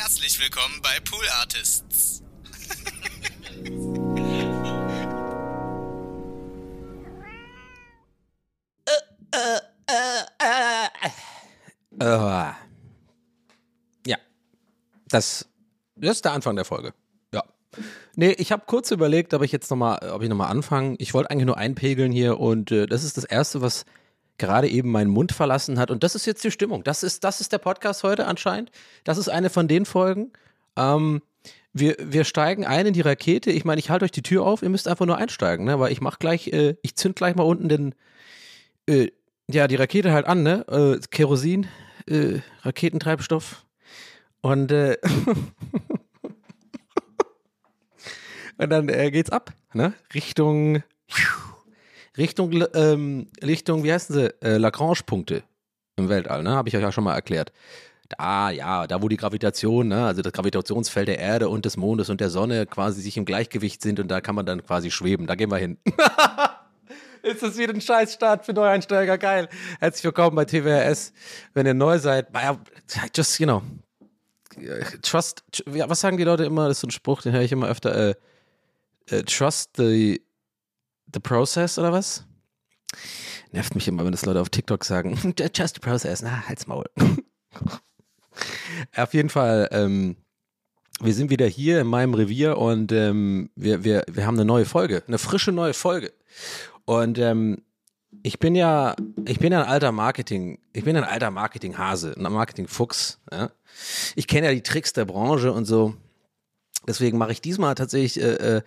Herzlich willkommen bei Pool Artists. Äh, ja, das, das ist der Anfang der Folge. Ja. Nee, ich habe kurz überlegt, ob ich jetzt nochmal, ob ich nochmal anfange. Ich wollte eigentlich nur einpegeln hier und äh, das ist das Erste, was gerade eben meinen Mund verlassen hat. Und das ist jetzt die Stimmung. Das ist, das ist der Podcast heute anscheinend. Das ist eine von den Folgen. Ähm, wir, wir steigen ein in die Rakete. Ich meine, ich halte euch die Tür auf, ihr müsst einfach nur einsteigen, ne? Weil ich mach gleich, äh, ich zünd gleich mal unten den, äh, ja, die Rakete halt an, ne? Äh, Kerosin, äh, Raketentreibstoff. Und, äh, und dann äh, geht's ab, ne? Richtung, Richtung, ähm, Richtung, wie heißen sie? Äh, Lagrange-Punkte im Weltall, ne? Habe ich euch ja schon mal erklärt. Da, ja, da wo die Gravitation, ne, also das Gravitationsfeld der Erde und des Mondes und der Sonne quasi sich im Gleichgewicht sind und da kann man dann quasi schweben. Da gehen wir hin. Ist das wieder ein Scheißstart für Neueinsteiger? Geil. Herzlich willkommen bei TWRS. Wenn ihr neu seid, just, you know, trust, was sagen die Leute immer? Das ist so ein Spruch, den höre ich immer öfter. Äh, äh, trust the, the process oder was? Nervt mich immer, wenn das Leute auf TikTok sagen. Just the process. Na, halt's Maul. Auf jeden Fall, ähm, wir sind wieder hier in meinem Revier und ähm, wir, wir, wir haben eine neue Folge, eine frische neue Folge. Und ähm, ich bin ja, ich bin ja ein alter Marketing, ich bin ein alter Marketinghase, ein Marketingfuchs. Ja? Ich kenne ja die Tricks der Branche und so. Deswegen mache ich diesmal tatsächlich äh, äh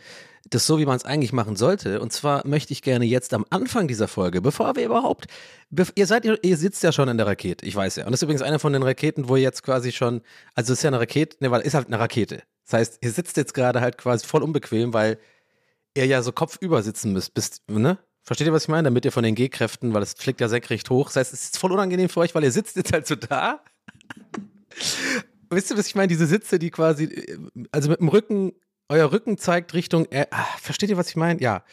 das so, wie man es eigentlich machen sollte. Und zwar möchte ich gerne jetzt am Anfang dieser Folge, bevor wir überhaupt, ihr seid, ihr sitzt ja schon in der Rakete, ich weiß ja. Und das ist übrigens eine von den Raketen, wo ihr jetzt quasi schon, also es ist ja eine Rakete, ne, weil ist halt eine Rakete. Das heißt, ihr sitzt jetzt gerade halt quasi voll unbequem, weil ihr ja so kopfüber sitzen müsst, bist, ne? Versteht ihr, was ich meine? Damit ihr von den G-Kräften, weil es fliegt ja senkrecht hoch. Das heißt, es ist voll unangenehm für euch, weil ihr sitzt jetzt halt so da. Wisst ihr, was ich meine? Diese Sitze, die quasi, also mit dem Rücken euer Rücken zeigt Richtung. Äh, versteht ihr, was ich meine? Ja.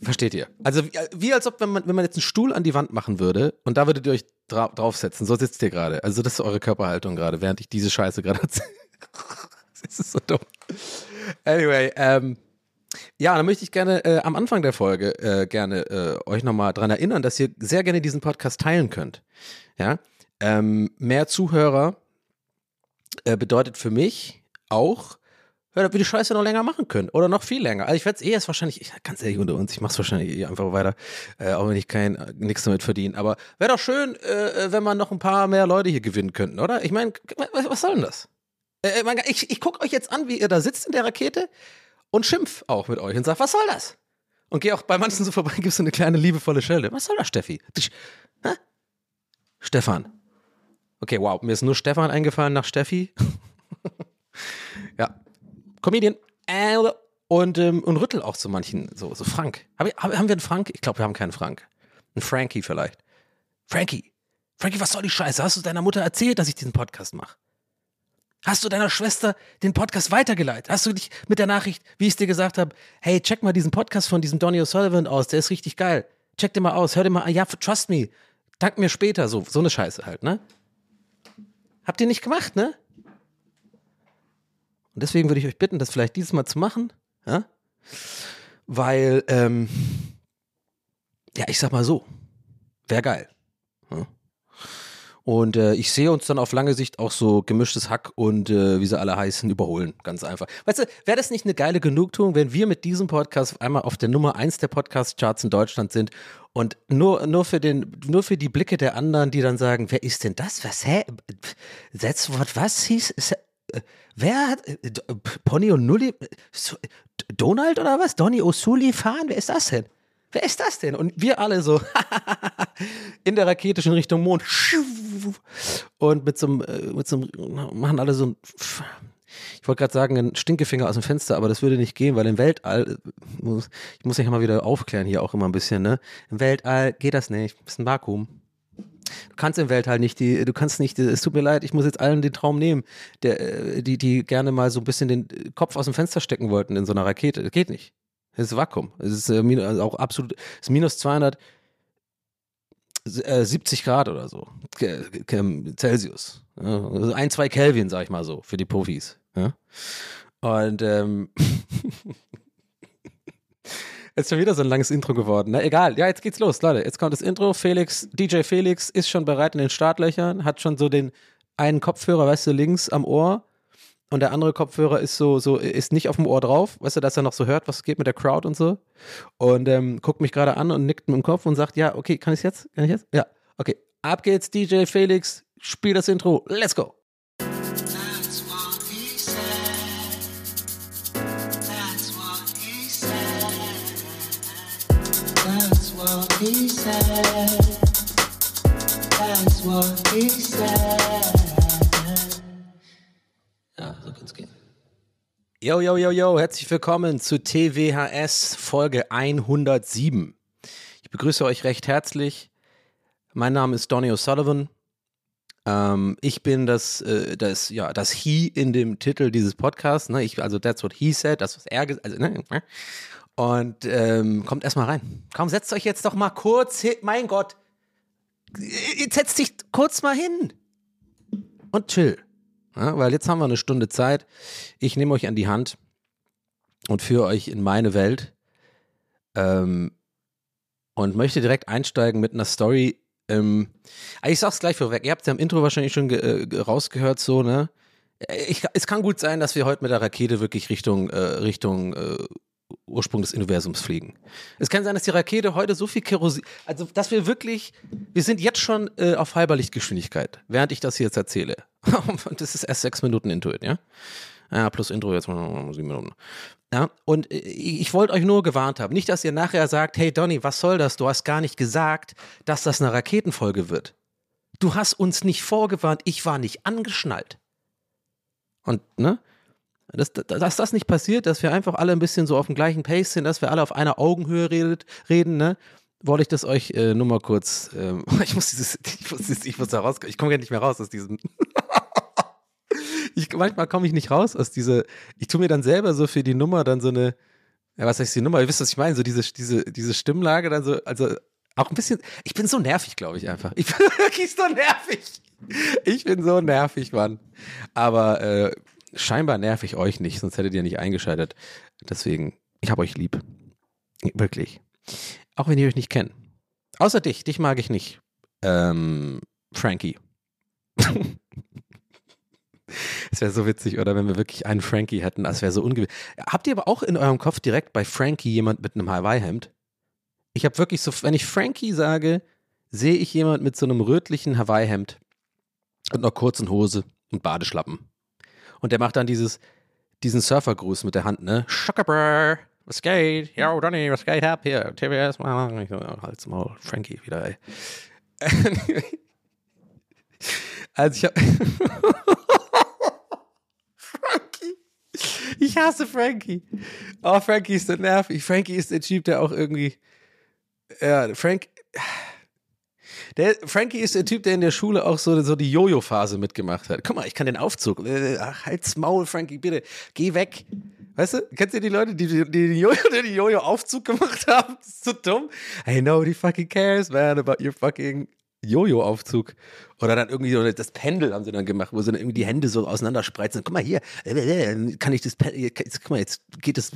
Versteht ihr? Also wie, wie, als ob, wenn man, wenn man jetzt einen Stuhl an die Wand machen würde und da würdet ihr euch dra draufsetzen. So sitzt ihr gerade. Also das ist eure Körperhaltung gerade, während ich diese Scheiße gerade erzähle. das ist so dumm. Anyway, ähm, ja, dann möchte ich gerne äh, am Anfang der Folge äh, gerne äh, euch nochmal daran erinnern, dass ihr sehr gerne diesen Podcast teilen könnt. Ja, ähm, mehr Zuhörer äh, bedeutet für mich auch, ja, ob wir die Scheiße noch länger machen können oder noch viel länger. Also ich werde es eh jetzt wahrscheinlich, ich, ganz ehrlich unter uns, ich mache es wahrscheinlich eh einfach weiter, äh, auch wenn ich kein nichts damit verdiene. Aber wäre doch schön, äh, wenn man noch ein paar mehr Leute hier gewinnen könnten, oder? Ich meine, was soll denn das? Äh, äh ich ich gucke euch jetzt an, wie ihr da sitzt in der Rakete und schimpf auch mit euch und sag, was soll das? Und geh auch bei manchen so vorbei, gibst du eine kleine liebevolle Schelde. Was soll das, Steffi? Hä? Stefan. Okay, wow, mir ist nur Stefan eingefallen nach Steffi. ja, Comedian. Äh, und, ähm, und Rüttel auch zu manchen, so, so Frank. Hab ich, haben wir einen Frank? Ich glaube, wir haben keinen Frank. Ein Frankie vielleicht. Frankie. Frankie, was soll die Scheiße? Hast du deiner Mutter erzählt, dass ich diesen Podcast mache? Hast du deiner Schwester den Podcast weitergeleitet? Hast du dich mit der Nachricht, wie ich es dir gesagt habe, hey, check mal diesen Podcast von diesem Donny O'Sullivan aus, der ist richtig geil. Check den mal aus, hör den mal an. Ja, trust me. Dank mir später. So, so eine Scheiße halt, ne? Habt ihr nicht gemacht, ne? Und deswegen würde ich euch bitten, das vielleicht dieses Mal zu machen, ja? Weil, ähm, ja, ich sag mal so, wäre geil. Ja? Und äh, ich sehe uns dann auf lange Sicht auch so gemischtes Hack und äh, wie sie alle heißen, überholen. Ganz einfach. Weißt du, wäre das nicht eine geile Genugtuung, wenn wir mit diesem Podcast einmal auf der Nummer 1 der Podcast-Charts in Deutschland sind und nur, nur, für den, nur für die Blicke der anderen, die dann sagen, wer ist denn das? Was, hä? That's what, was hieß? Äh, wer hat äh, äh, Pony und Nulli? Donald oder was? Donny O'Sullivan? Wer ist das denn? Wer ist das denn? Und wir alle so in der Rakete schon Richtung Mond. Und mit so einem, mit so einem, machen alle so ein, ich wollte gerade sagen, ein Stinkefinger aus dem Fenster, aber das würde nicht gehen, weil im Weltall, ich muss mich mal wieder aufklären hier auch immer ein bisschen, ne? Im Weltall geht das nicht. Ist ein Vakuum. Kannst im Weltall nicht die, du kannst nicht, es tut mir leid, ich muss jetzt allen den Traum nehmen, der, äh, die, die gerne mal so ein bisschen den Kopf aus dem Fenster stecken wollten in so einer Rakete. Das geht nicht. Es ist Vakuum. Es ist äh, also auch absolut, es ist minus 200, äh, 70 Grad oder so. Celsius. Also ein, zwei Kelvin, sag ich mal so, für die Profis. Und ähm, ist schon wieder so ein langes Intro geworden. Na, egal. Ja, jetzt geht's los, Leute. Jetzt kommt das Intro. Felix, DJ Felix ist schon bereit in den Startlöchern, hat schon so den einen Kopfhörer, weißt du, links am Ohr und der andere Kopfhörer ist so, so, ist nicht auf dem Ohr drauf, weißt du, dass er noch so hört, was geht mit der Crowd und so. Und ähm, guckt mich gerade an und nickt mit dem Kopf und sagt, ja, okay, kann ich jetzt? Kann ich jetzt? Ja, okay. Ab geht's, DJ Felix, spiel das Intro, let's go. He said. That's what. Yo, yo, yo, yo, herzlich willkommen zu TWHS Folge 107. Ich begrüße euch recht herzlich. Mein Name ist Donny O'Sullivan. Ähm, ich bin das, äh, das, ja, das He in dem Titel dieses Podcasts. Ne? Ich, also, that's what he said, das, was er gesagt also, ne? Und ähm, kommt erstmal rein. Komm, setzt euch jetzt doch mal kurz hin. Mein Gott. Jetzt setzt dich kurz mal hin. Und chill. Ja, weil jetzt haben wir eine Stunde Zeit. Ich nehme euch an die Hand und führe euch in meine Welt. Ähm, und möchte direkt einsteigen mit einer Story. Ähm, ah, ich sag's gleich vorweg. Ihr habt ja im Intro wahrscheinlich schon äh, rausgehört, so, ne? Ich, es kann gut sein, dass wir heute mit der Rakete wirklich Richtung, äh, Richtung äh, Ursprung des Universums fliegen. Es kann sein, dass die Rakete heute so viel Kerosin, also dass wir wirklich, wir sind jetzt schon äh, auf halber Lichtgeschwindigkeit, während ich das hier jetzt erzähle. Und das ist erst sechs Minuten Intuit, ja? Ja, plus Intro jetzt mal sieben Minuten. Ja, und äh, ich wollte euch nur gewarnt haben. Nicht, dass ihr nachher sagt, hey Donny, was soll das? Du hast gar nicht gesagt, dass das eine Raketenfolge wird. Du hast uns nicht vorgewarnt, ich war nicht angeschnallt. Und, ne? Dass, dass das nicht passiert, dass wir einfach alle ein bisschen so auf dem gleichen Pace sind, dass wir alle auf einer Augenhöhe redet, reden, ne? Wollte ich das euch äh, nur mal kurz, ähm, ich muss dieses, ich muss, ich muss da raus, ich komme ja nicht mehr raus aus diesem. ich, manchmal komme ich nicht raus aus dieser, ich tue mir dann selber so für die Nummer dann so eine, ja, was heißt die Nummer? Ihr wisst, was ich meine, so diese, diese, diese Stimmlage dann so, also auch ein bisschen, ich bin so nervig, glaube ich einfach. Ich bin wirklich so nervig. Ich bin so nervig, Mann. Aber äh, scheinbar nerv ich euch nicht, sonst hättet ihr nicht eingeschaltet. Deswegen, ich habe euch lieb. Wirklich. Auch wenn ihr euch nicht kennt. Außer dich, dich mag ich nicht. Ähm, Frankie. Es wäre so witzig, oder wenn wir wirklich einen Frankie hätten, das wäre so ungewöhnlich. Habt ihr aber auch in eurem Kopf direkt bei Frankie jemand mit einem Hawaii-Hemd? Ich habe wirklich so, wenn ich Frankie sage, sehe ich jemand mit so einem rötlichen Hawaii-Hemd und einer kurzen Hose und Badeschlappen. Und der macht dann dieses, diesen Surfergruß mit der Hand, ne? Schockerbrr, was geht? Yo, Donny, was geht ab hier? TBS, halt's mal, Frankie wieder, ey. also ich hab Frankie. Ich hasse Frankie. Oh, Frankie ist so nervig. Frankie ist der Typ, der auch irgendwie. Ja, Frank. Der, Frankie ist der Typ, der in der Schule auch so, so die Jojo-Phase mitgemacht hat. Guck mal, ich kann den Aufzug. Äh, ach, halt's Maul, Frankie, bitte. Geh weg. Weißt du, kennst du die Leute, die, die, die Jojo-Aufzug gemacht haben? Das ist so dumm. Hey, nobody fucking cares, man, about your fucking Jojo-Aufzug. Oder dann irgendwie so das Pendel haben sie dann gemacht, wo sie dann irgendwie die Hände so auseinanderspreizen. Guck mal hier, kann ich das Pendel, guck mal, jetzt geht das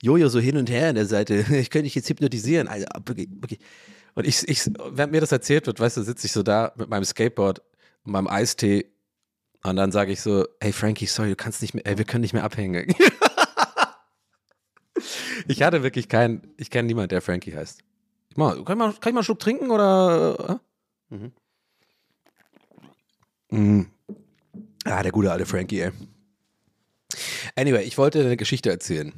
Jojo so hin und her an der Seite. Ich könnte dich jetzt hypnotisieren. Also, okay, okay. Und ich, ich, während mir das erzählt wird, weißt du, sitze ich so da mit meinem Skateboard und meinem Eistee und dann sage ich so, hey Frankie, sorry, du kannst nicht mehr, ey, wir können nicht mehr abhängen. ich hatte wirklich keinen, ich kenne niemanden, der Frankie heißt. Mal, kann, ich mal, kann ich mal einen Schluck trinken oder? Äh? Mhm. Mhm. Ah, der gute alte Frankie, ey. Anyway, ich wollte eine Geschichte erzählen.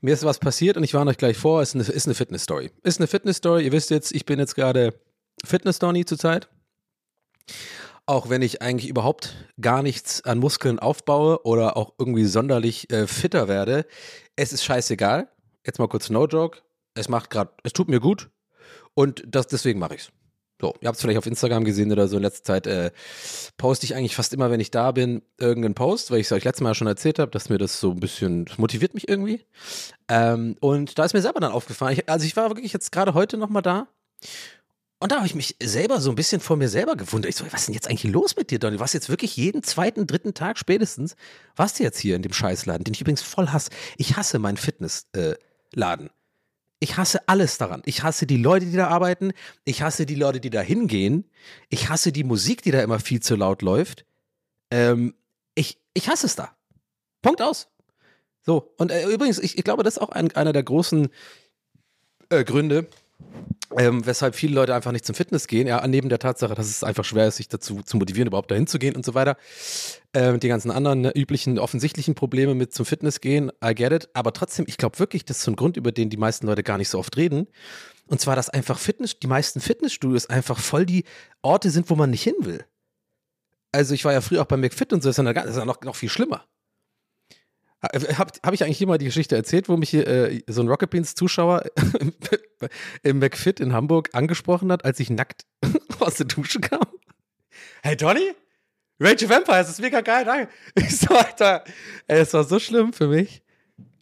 Mir ist was passiert und ich warne euch gleich vor, ist eine, ist eine Fitness-Story. Ist eine Fitness-Story, ihr wisst jetzt, ich bin jetzt gerade Fitness-Donny zurzeit. Auch wenn ich eigentlich überhaupt gar nichts an Muskeln aufbaue oder auch irgendwie sonderlich äh, fitter werde, es ist scheißegal. Jetzt mal kurz No Joke. Es macht gerade, es tut mir gut und das, deswegen mache ich es. So, ihr habt es vielleicht auf Instagram gesehen oder so in letzter Zeit, äh, poste ich eigentlich fast immer, wenn ich da bin, irgendeinen Post, weil ich es euch letztes Mal schon erzählt habe, dass mir das so ein bisschen, motiviert mich irgendwie. Ähm, und da ist mir selber dann aufgefallen, ich, also ich war wirklich jetzt gerade heute nochmal da Und da habe ich mich selber so ein bisschen vor mir selber gewundert. Ich so, was ist denn jetzt eigentlich los mit dir, Donny? Was jetzt wirklich jeden zweiten, dritten Tag spätestens? Warst du jetzt hier in dem Scheißladen, den ich übrigens voll hasse? Ich hasse meinen Fitnessladen. Äh, ich hasse alles daran. Ich hasse die Leute, die da arbeiten. Ich hasse die Leute, die da hingehen. Ich hasse die Musik, die da immer viel zu laut läuft. Ähm, ich, ich hasse es da. Punkt aus. So, und äh, übrigens, ich, ich glaube, das ist auch ein, einer der großen äh, Gründe, ähm, weshalb viele Leute einfach nicht zum Fitness gehen, ja, neben der Tatsache, dass es einfach schwer ist, sich dazu zu motivieren, überhaupt dahin zu gehen und so weiter. Ähm, die ganzen anderen ne, üblichen, offensichtlichen Probleme mit zum Fitness gehen, I get it. Aber trotzdem, ich glaube wirklich, das ist so ein Grund, über den die meisten Leute gar nicht so oft reden. Und zwar, dass einfach Fitness, die meisten Fitnessstudios einfach voll die Orte sind, wo man nicht hin will. Also ich war ja früher auch bei McFit und so, das ist ja noch, noch viel schlimmer. Äh, Habe hab ich eigentlich immer die Geschichte erzählt, wo mich hier, äh, so ein Rocket Beans Zuschauer im McFit in Hamburg angesprochen hat, als ich nackt aus der Dusche kam? Hey Donny? Rachel Vampire, das ist mega geil, danke. Ich so, Alter, ey, es war so schlimm für mich.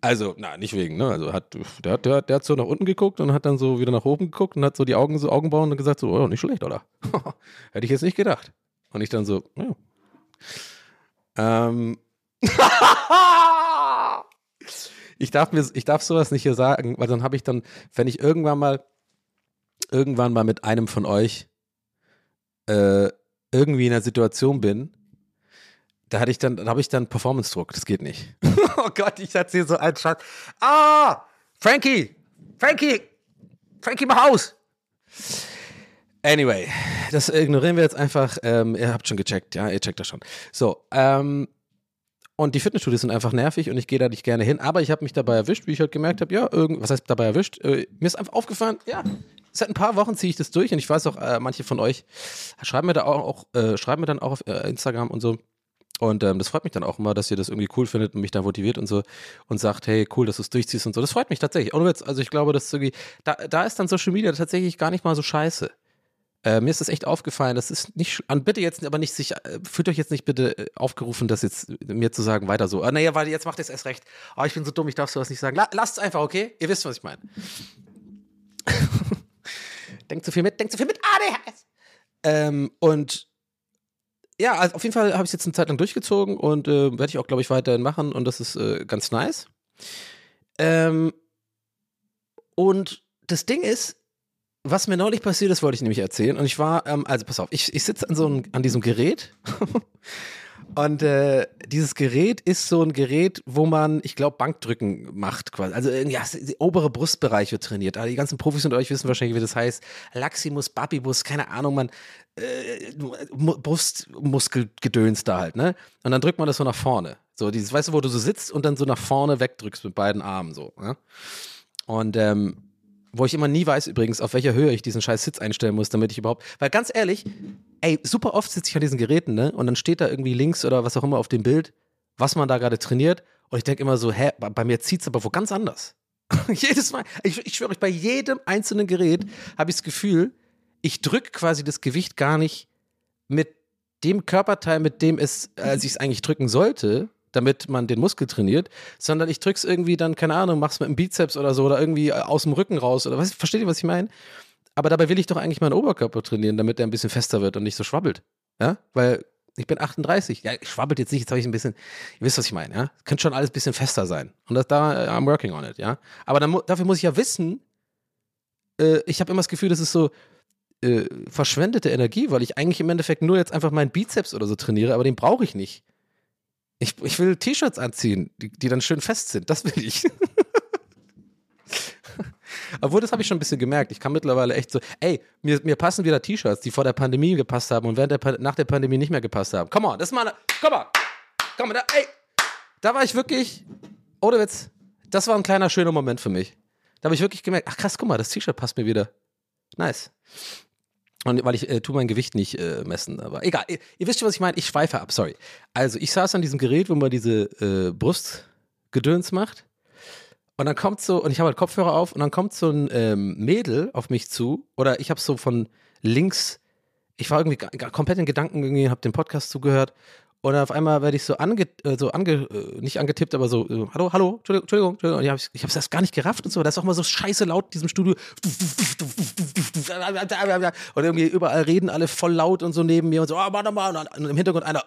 Also, na, nicht wegen, ne? Also hat, der, der, der hat so nach unten geguckt und hat dann so wieder nach oben geguckt und hat so die Augen so Augenbrauen und gesagt, so, oh, nicht schlecht, oder? Hätte ich jetzt nicht gedacht. Und ich dann so, ja. Ähm, ich darf mir, ich darf sowas nicht hier sagen, weil dann habe ich dann, wenn ich irgendwann mal, irgendwann mal mit einem von euch äh, irgendwie in einer Situation bin, da hatte ich dann, da habe ich dann Performance-Druck. Das geht nicht. oh Gott, ich hatte hier so einen Schatz. Ah, Frankie, Frankie, Frankie, mach aus. Anyway, das ignorieren wir jetzt einfach. Ähm, ihr habt schon gecheckt, ja, ihr checkt das schon. So, ähm, und die Fitnessstudios sind einfach nervig und ich gehe da nicht gerne hin. Aber ich habe mich dabei erwischt, wie ich halt gemerkt habe, ja, irgend, was heißt dabei erwischt? Äh, mir ist einfach aufgefallen, ja, seit ein paar Wochen ziehe ich das durch und ich weiß auch, äh, manche von euch schreiben mir da auch, auch äh, schreiben mir dann auch auf äh, Instagram und so. Und ähm, das freut mich dann auch immer, dass ihr das irgendwie cool findet und mich da motiviert und so und sagt, hey, cool, dass du es durchziehst und so. Das freut mich tatsächlich. Also ich glaube, dass irgendwie, da, da ist dann Social Media tatsächlich gar nicht mal so scheiße. Äh, mir ist das echt aufgefallen. Das ist nicht, an bitte jetzt aber nicht sich, äh, fühlt euch jetzt nicht bitte äh, aufgerufen, das jetzt mir zu sagen, weiter so. Ah, naja, warte, jetzt macht es erst recht. Oh, ich bin so dumm, ich darf sowas nicht sagen. La lasst es einfach, okay? Ihr wisst, was ich meine. denkt zu viel mit, denkt zu viel mit ADHS. Ähm, und ja, also auf jeden Fall habe ich es jetzt eine Zeit lang durchgezogen und äh, werde ich auch, glaube ich, weiterhin machen und das ist äh, ganz nice. Ähm, und das Ding ist, was mir neulich passiert ist, wollte ich nämlich erzählen. Und ich war, ähm, also pass auf, ich, ich sitze an so einem, an diesem Gerät. und äh, dieses Gerät ist so ein Gerät, wo man, ich glaube, Bankdrücken macht quasi. Also ja, die obere Brustbereiche trainiert. Also die ganzen Profis unter euch wissen wahrscheinlich, wie das heißt. Laximus, Babibus, keine Ahnung, man äh, Brustmuskelgedöns da halt, ne? Und dann drückt man das so nach vorne. So dieses, weißt du, wo du so sitzt und dann so nach vorne wegdrückst mit beiden Armen so. Ne? Und ähm, wo ich immer nie weiß übrigens, auf welcher Höhe ich diesen scheiß Sitz einstellen muss, damit ich überhaupt. Weil ganz ehrlich, ey, super oft sitze ich an diesen Geräten, ne? Und dann steht da irgendwie links oder was auch immer auf dem Bild, was man da gerade trainiert. Und ich denke immer so, hä, bei mir zieht es aber wo ganz anders. Jedes Mal, ich, ich schwöre euch, bei jedem einzelnen Gerät habe ich das Gefühl, ich drücke quasi das Gewicht gar nicht mit dem Körperteil, mit dem es, als ich es eigentlich drücken sollte, damit man den Muskel trainiert, sondern ich drück's irgendwie dann, keine Ahnung, mach's mit dem Bizeps oder so oder irgendwie äh, aus dem Rücken raus oder was, versteht ihr, was ich meine? Aber dabei will ich doch eigentlich meinen Oberkörper trainieren, damit der ein bisschen fester wird und nicht so schwabbelt. Ja, weil ich bin 38. Ja, ich schwabbelt jetzt nicht, jetzt habe ich ein bisschen, ihr wisst, was ich meine, ja? Könnte schon alles ein bisschen fester sein. Und das, da, äh, I'm working on it, ja? Aber dann, dafür muss ich ja wissen, äh, ich habe immer das Gefühl, das ist so äh, verschwendete Energie, weil ich eigentlich im Endeffekt nur jetzt einfach meinen Bizeps oder so trainiere, aber den brauche ich nicht. Ich, ich will T-Shirts anziehen, die, die dann schön fest sind. Das will ich. Obwohl, das habe ich schon ein bisschen gemerkt. Ich kann mittlerweile echt so, ey, mir, mir passen wieder T-Shirts, die vor der Pandemie gepasst haben und während der, nach der Pandemie nicht mehr gepasst haben. Come on, das ist mal, komm mal, komm mal, da, ey, da war ich wirklich, ohne Witz, das war ein kleiner schöner Moment für mich. Da habe ich wirklich gemerkt, ach krass, guck mal, das T-Shirt passt mir wieder. Nice. Und weil ich äh, tu mein Gewicht nicht äh, messen, aber egal. Ihr, ihr, wisst schon, was ich meine. Ich schweife ab, sorry. Also ich saß an diesem Gerät, wo man diese äh, Brustgedöns macht. Und dann kommt so, und ich habe halt Kopfhörer auf, und dann kommt so ein ähm, Mädel auf mich zu, oder ich habe so von links, ich war irgendwie komplett in Gedanken, irgendwie, habe den Podcast zugehört, Und auf einmal werde ich so, ange, äh, so ange, äh, nicht angetippt, aber so, so hallo, hallo, Entschuldigung, Entschuldigung, Entschuldigung. Und ich habe hab's erst gar nicht gerafft und so. Das ist auch mal so scheiße laut in diesem Studio. Und irgendwie überall reden alle voll laut und so neben mir und so, Mann, oh, Mann. Und im Hintergrund einer,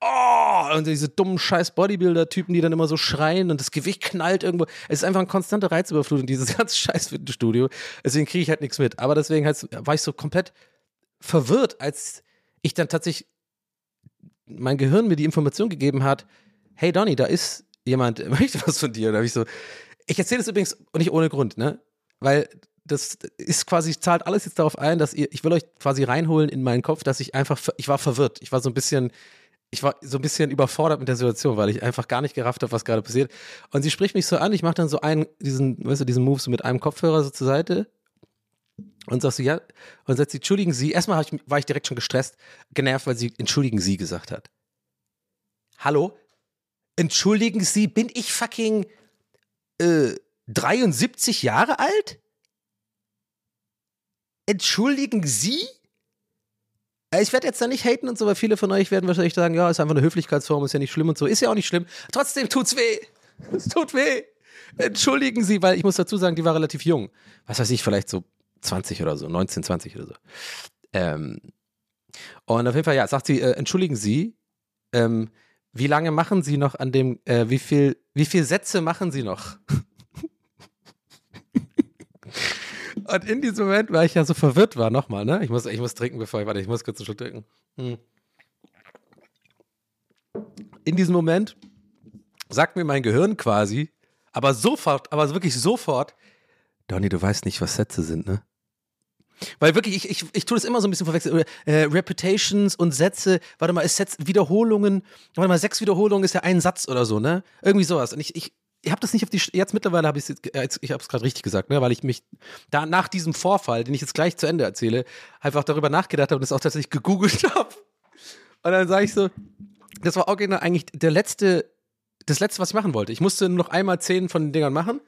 oh, und diese dummen scheiß Bodybuilder-Typen, die dann immer so schreien und das Gewicht knallt irgendwo. Es ist einfach eine konstante Reizüberflutung, dieses ganze scheiß Fitnessstudio. Deswegen kriege ich halt nichts mit. Aber deswegen war ich so komplett verwirrt, als ich dann tatsächlich mein Gehirn mir die Information gegeben hat, hey Donny, da ist jemand, möchte was von dir. Und da habe ich so, ich erzähle das übrigens nicht ohne Grund, ne? Weil das ist quasi, zahlt alles jetzt darauf ein, dass ihr, ich will euch quasi reinholen in meinen Kopf, dass ich einfach, ich war verwirrt. Ich war so ein bisschen, ich war so ein bisschen überfordert mit der Situation, weil ich einfach gar nicht gerafft habe, was gerade passiert. Und sie spricht mich so an, ich mache dann so einen, diesen, weißt du, diesen Move so mit einem Kopfhörer so zur Seite und sagst du, ja, und sagt sie, entschuldigen Sie, erstmal ich, war ich direkt schon gestresst, genervt, weil sie entschuldigen Sie gesagt hat. Hallo? Entschuldigen Sie, bin ich fucking äh, 73 Jahre alt? Entschuldigen Sie? Äh, ich werde jetzt da nicht haten und so, weil viele von euch werden wahrscheinlich sagen, ja, ist einfach eine Höflichkeitsform, ist ja nicht schlimm und so. Ist ja auch nicht schlimm. Trotzdem tut's weh. Es tut weh. Entschuldigen Sie, weil ich muss dazu sagen, die war relativ jung. Was weiß ich, vielleicht so 20 oder so, 19, 20 oder so. Ähm, und auf jeden Fall, ja, sagt sie, äh, entschuldigen Sie, ähm, wie lange machen Sie noch an dem, äh, wie viel, wie viel Sätze machen Sie noch? Und in diesem Moment, weil ich ja so verwirrt war, nochmal, ne? Ich muss, ich muss trinken, bevor ich, warte, ich muss kurz einen Schluck trinken. Hm. In diesem Moment sagt mir mein Gehirn quasi, aber sofort, aber wirklich sofort, Donny, du weißt nicht, was Sätze sind, ne? Weil wirklich, ich, ich, ich tue das immer so ein bisschen verwechseln. Äh, Reputations und Sätze, warte mal, ist Sätze, Wiederholungen, warte mal, sechs Wiederholungen ist ja ein Satz oder so, ne? Irgendwie sowas. Und ich, ich, ich habe das nicht auf die, jetzt mittlerweile habe ich es, ich habe es gerade richtig gesagt, ne? weil ich mich da nach diesem Vorfall, den ich jetzt gleich zu Ende erzähle, einfach darüber nachgedacht habe und das auch tatsächlich gegoogelt habe. Und dann sage ich so, das war original eigentlich der letzte, das letzte, was ich machen wollte. Ich musste nur noch einmal zehn von den Dingern machen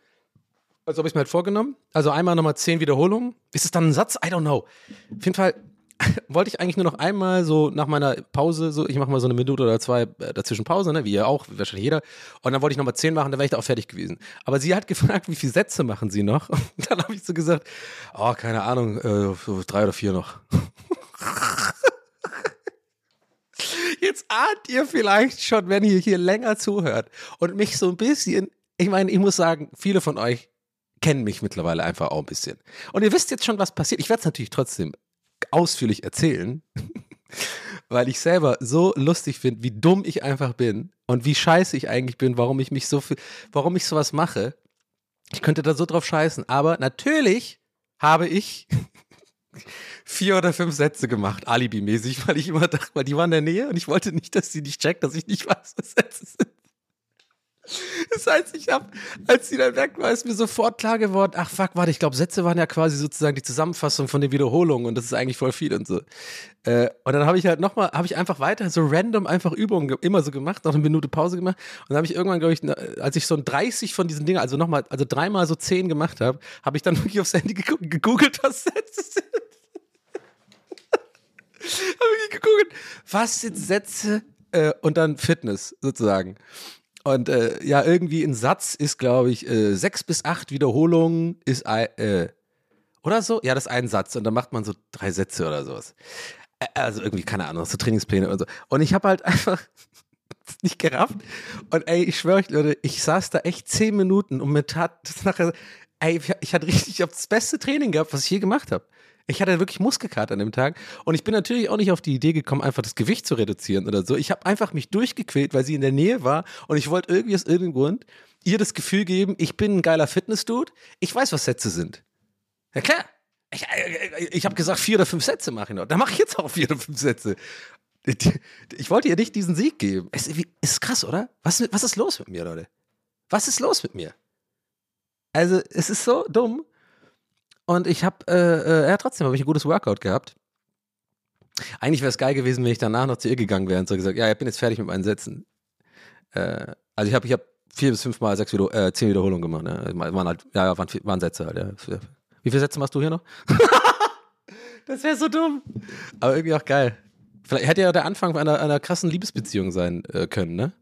also habe ich mir halt vorgenommen. Also einmal nochmal zehn Wiederholungen. Ist es dann ein Satz? I don't know. Auf jeden Fall wollte ich eigentlich nur noch einmal so nach meiner Pause, so ich mache mal so eine Minute oder zwei äh, dazwischen Pause, ne, wie ihr auch, wahrscheinlich jeder. Und dann wollte ich nochmal zehn machen, dann wäre ich da auch fertig gewesen. Aber sie hat gefragt, wie viele Sätze machen sie noch? Und dann habe ich so gesagt, oh, keine Ahnung, äh, so drei oder vier noch. Jetzt ahnt ihr vielleicht schon, wenn ihr hier länger zuhört und mich so ein bisschen, ich meine, ich muss sagen, viele von euch kennen mich mittlerweile einfach auch ein bisschen. Und ihr wisst jetzt schon, was passiert. Ich werde es natürlich trotzdem ausführlich erzählen, weil ich selber so lustig finde, wie dumm ich einfach bin und wie scheiße ich eigentlich bin, warum ich mich so viel, warum ich sowas mache. Ich könnte da so drauf scheißen, aber natürlich habe ich vier oder fünf Sätze gemacht, alibimäßig, weil ich immer dachte, weil die waren in der Nähe und ich wollte nicht, dass sie nicht checkt, dass ich nicht weiß, was Sätze sind. Das heißt, ich habe, als sie dann weg war, ist mir sofort klar geworden, ach fuck, warte, ich glaube, Sätze waren ja quasi sozusagen die Zusammenfassung von den Wiederholungen und das ist eigentlich voll viel und so. Äh, und dann habe ich halt nochmal, habe ich einfach weiter so random einfach Übungen immer so gemacht, noch eine Minute Pause gemacht und dann habe ich irgendwann, glaube ich, als ich so ein 30 von diesen Dingen, also nochmal, also dreimal so 10 gemacht habe, habe ich dann wirklich aufs Handy gegoogelt, was Sätze sind. habe ich gegoogelt, was sind Sätze äh, und dann Fitness sozusagen. Und äh, ja, irgendwie ein Satz ist, glaube ich, äh, sechs bis acht Wiederholungen ist ein, äh, oder so? Ja, das ist ein Satz und dann macht man so drei Sätze oder sowas. Also irgendwie, keine Ahnung, so Trainingspläne und so. Und ich habe halt einfach nicht gerafft. Und ey, ich schwöre euch, Leute, ich saß da echt zehn Minuten und mir tat das nachher, ey, ich hatte richtig ich hab das beste Training gehabt, was ich je gemacht habe. Ich hatte wirklich Muskelkater an dem Tag und ich bin natürlich auch nicht auf die Idee gekommen, einfach das Gewicht zu reduzieren oder so. Ich habe einfach mich durchgequält, weil sie in der Nähe war und ich wollte irgendwie aus irgendeinem Grund ihr das Gefühl geben, ich bin ein geiler Fitness-Dude. Ich weiß, was Sätze sind. Ja klar. Ich, äh, ich habe gesagt, vier oder fünf Sätze mache ich noch. Da mache ich jetzt auch vier oder fünf Sätze. Ich wollte ihr nicht diesen Sieg geben. Es ist krass, oder? Was, was ist los mit mir, Leute? Was ist los mit mir? Also, es ist so dumm. Und ich habe, äh, äh, ja, trotzdem habe ich ein gutes Workout gehabt. Eigentlich wäre es geil gewesen, wenn ich danach noch zu ihr gegangen wäre und so gesagt, ja, ich bin jetzt fertig mit meinen Sätzen. Äh, also ich habe ich hab vier bis fünf Mal sechs Wieder äh, zehn Wiederholungen gemacht. Ne? Waren halt, ja, waren, waren Sätze halt. Ja. Wie viele Sätze machst du hier noch? das wäre so dumm. Aber irgendwie auch geil. Vielleicht hätte ja der Anfang einer, einer krassen Liebesbeziehung sein äh, können, ne?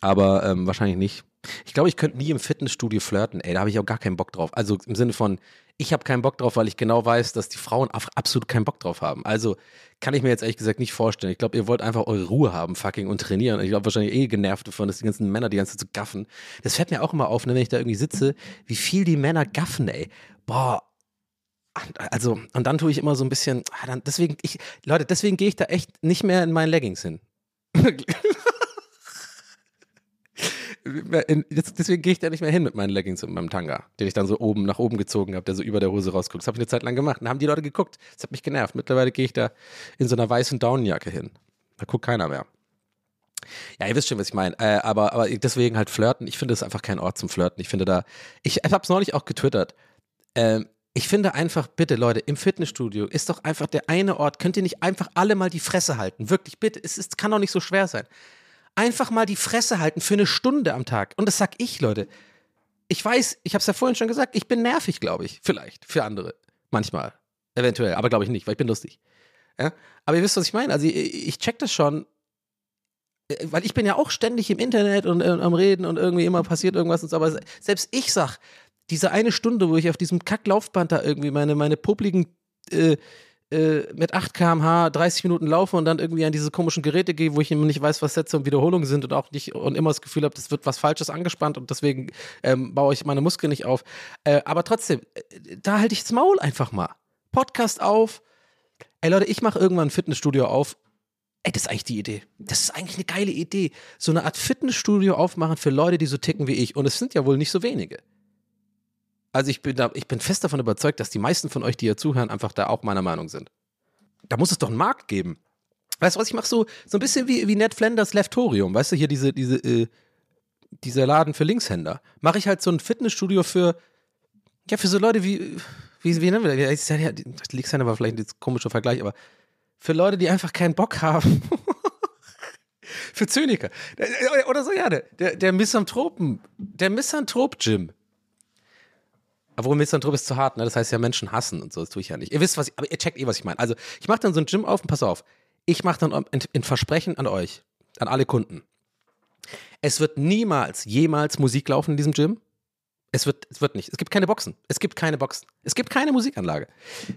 Aber ähm, wahrscheinlich nicht. Ich glaube, ich könnte nie im Fitnessstudio flirten. Ey, da habe ich auch gar keinen Bock drauf. Also im Sinne von, ich habe keinen Bock drauf, weil ich genau weiß, dass die Frauen absolut keinen Bock drauf haben. Also kann ich mir jetzt ehrlich gesagt nicht vorstellen. Ich glaube, ihr wollt einfach eure Ruhe haben, fucking, und trainieren. Ich glaube, wahrscheinlich eh genervt davon, dass die ganzen Männer die ganze Zeit so gaffen. Das fällt mir auch immer auf, ne, wenn ich da irgendwie sitze, wie viel die Männer gaffen, ey. Boah, also, und dann tue ich immer so ein bisschen, ah, deswegen, ich, Leute, deswegen gehe ich da echt nicht mehr in meinen Leggings hin. deswegen gehe ich da nicht mehr hin mit meinen Leggings und meinem Tanga, den ich dann so oben nach oben gezogen habe, der so über der Hose rausguckt. Das habe ich eine Zeit lang gemacht. Dann haben die Leute geguckt. Das hat mich genervt. Mittlerweile gehe ich da in so einer weißen Downjacke hin. Da guckt keiner mehr. Ja, ihr wisst schon, was ich meine. Äh, aber, aber deswegen halt flirten. Ich finde das einfach kein Ort zum Flirten. Ich finde da, ich habe es neulich auch getwittert. Ähm, ich finde einfach, bitte Leute, im Fitnessstudio ist doch einfach der eine Ort, könnt ihr nicht einfach alle mal die Fresse halten? Wirklich, bitte, es ist, kann doch nicht so schwer sein. Einfach mal die Fresse halten für eine Stunde am Tag. Und das sag ich, Leute. Ich weiß, ich habe es ja vorhin schon gesagt, ich bin nervig, glaube ich. Vielleicht, für andere. Manchmal. Eventuell, aber glaube ich nicht, weil ich bin lustig. Ja? Aber ihr wisst, was ich meine. Also ich, ich check das schon, äh, weil ich bin ja auch ständig im Internet und äh, am Reden und irgendwie immer passiert irgendwas und so, aber selbst ich sag, diese eine Stunde, wo ich auf diesem Kacklaufband da irgendwie meine, meine publiken äh, äh, mit 8 km/h 30 Minuten laufe und dann irgendwie an diese komischen Geräte gehe, wo ich immer nicht weiß, was Sätze und Wiederholungen sind und auch nicht und immer das Gefühl habe, das wird was Falsches angespannt und deswegen ähm, baue ich meine Muskeln nicht auf. Äh, aber trotzdem, äh, da halte ich das Maul einfach mal. Podcast auf. Ey Leute, ich mache irgendwann ein Fitnessstudio auf Ey, das ist eigentlich die Idee. Das ist eigentlich eine geile Idee. So eine Art Fitnessstudio aufmachen für Leute, die so ticken wie ich. Und es sind ja wohl nicht so wenige. Also ich bin, da, ich bin fest davon überzeugt, dass die meisten von euch, die hier zuhören, einfach da auch meiner Meinung sind. Da muss es doch einen Markt geben. Weißt du was, ich mache so, so ein bisschen wie, wie Ned Flanders Leftorium. Weißt du, hier diese, diese, äh, dieser Laden für Linkshänder. Mache ich halt so ein Fitnessstudio für, ja, für so Leute wie, wie, wie nennen wir das? Ja, Linkshänder war vielleicht ein komischer Vergleich, aber für Leute, die einfach keinen Bock haben. für Zyniker. Oder so, ja, der, der Misanthropen, der Misanthrop-Gym. Obwohl Misanthrop ist zu hart, ne? Das heißt ja Menschen hassen und so, das tue ich ja nicht. Ihr wisst, was ich, aber ihr checkt eh, was ich meine. Also, ich mache dann so ein Gym auf und pass auf. Ich mache dann ein Versprechen an euch, an alle Kunden. Es wird niemals, jemals Musik laufen in diesem Gym. Es wird, es wird nicht. Es gibt keine Boxen. Es gibt keine Boxen. Es gibt keine Musikanlage.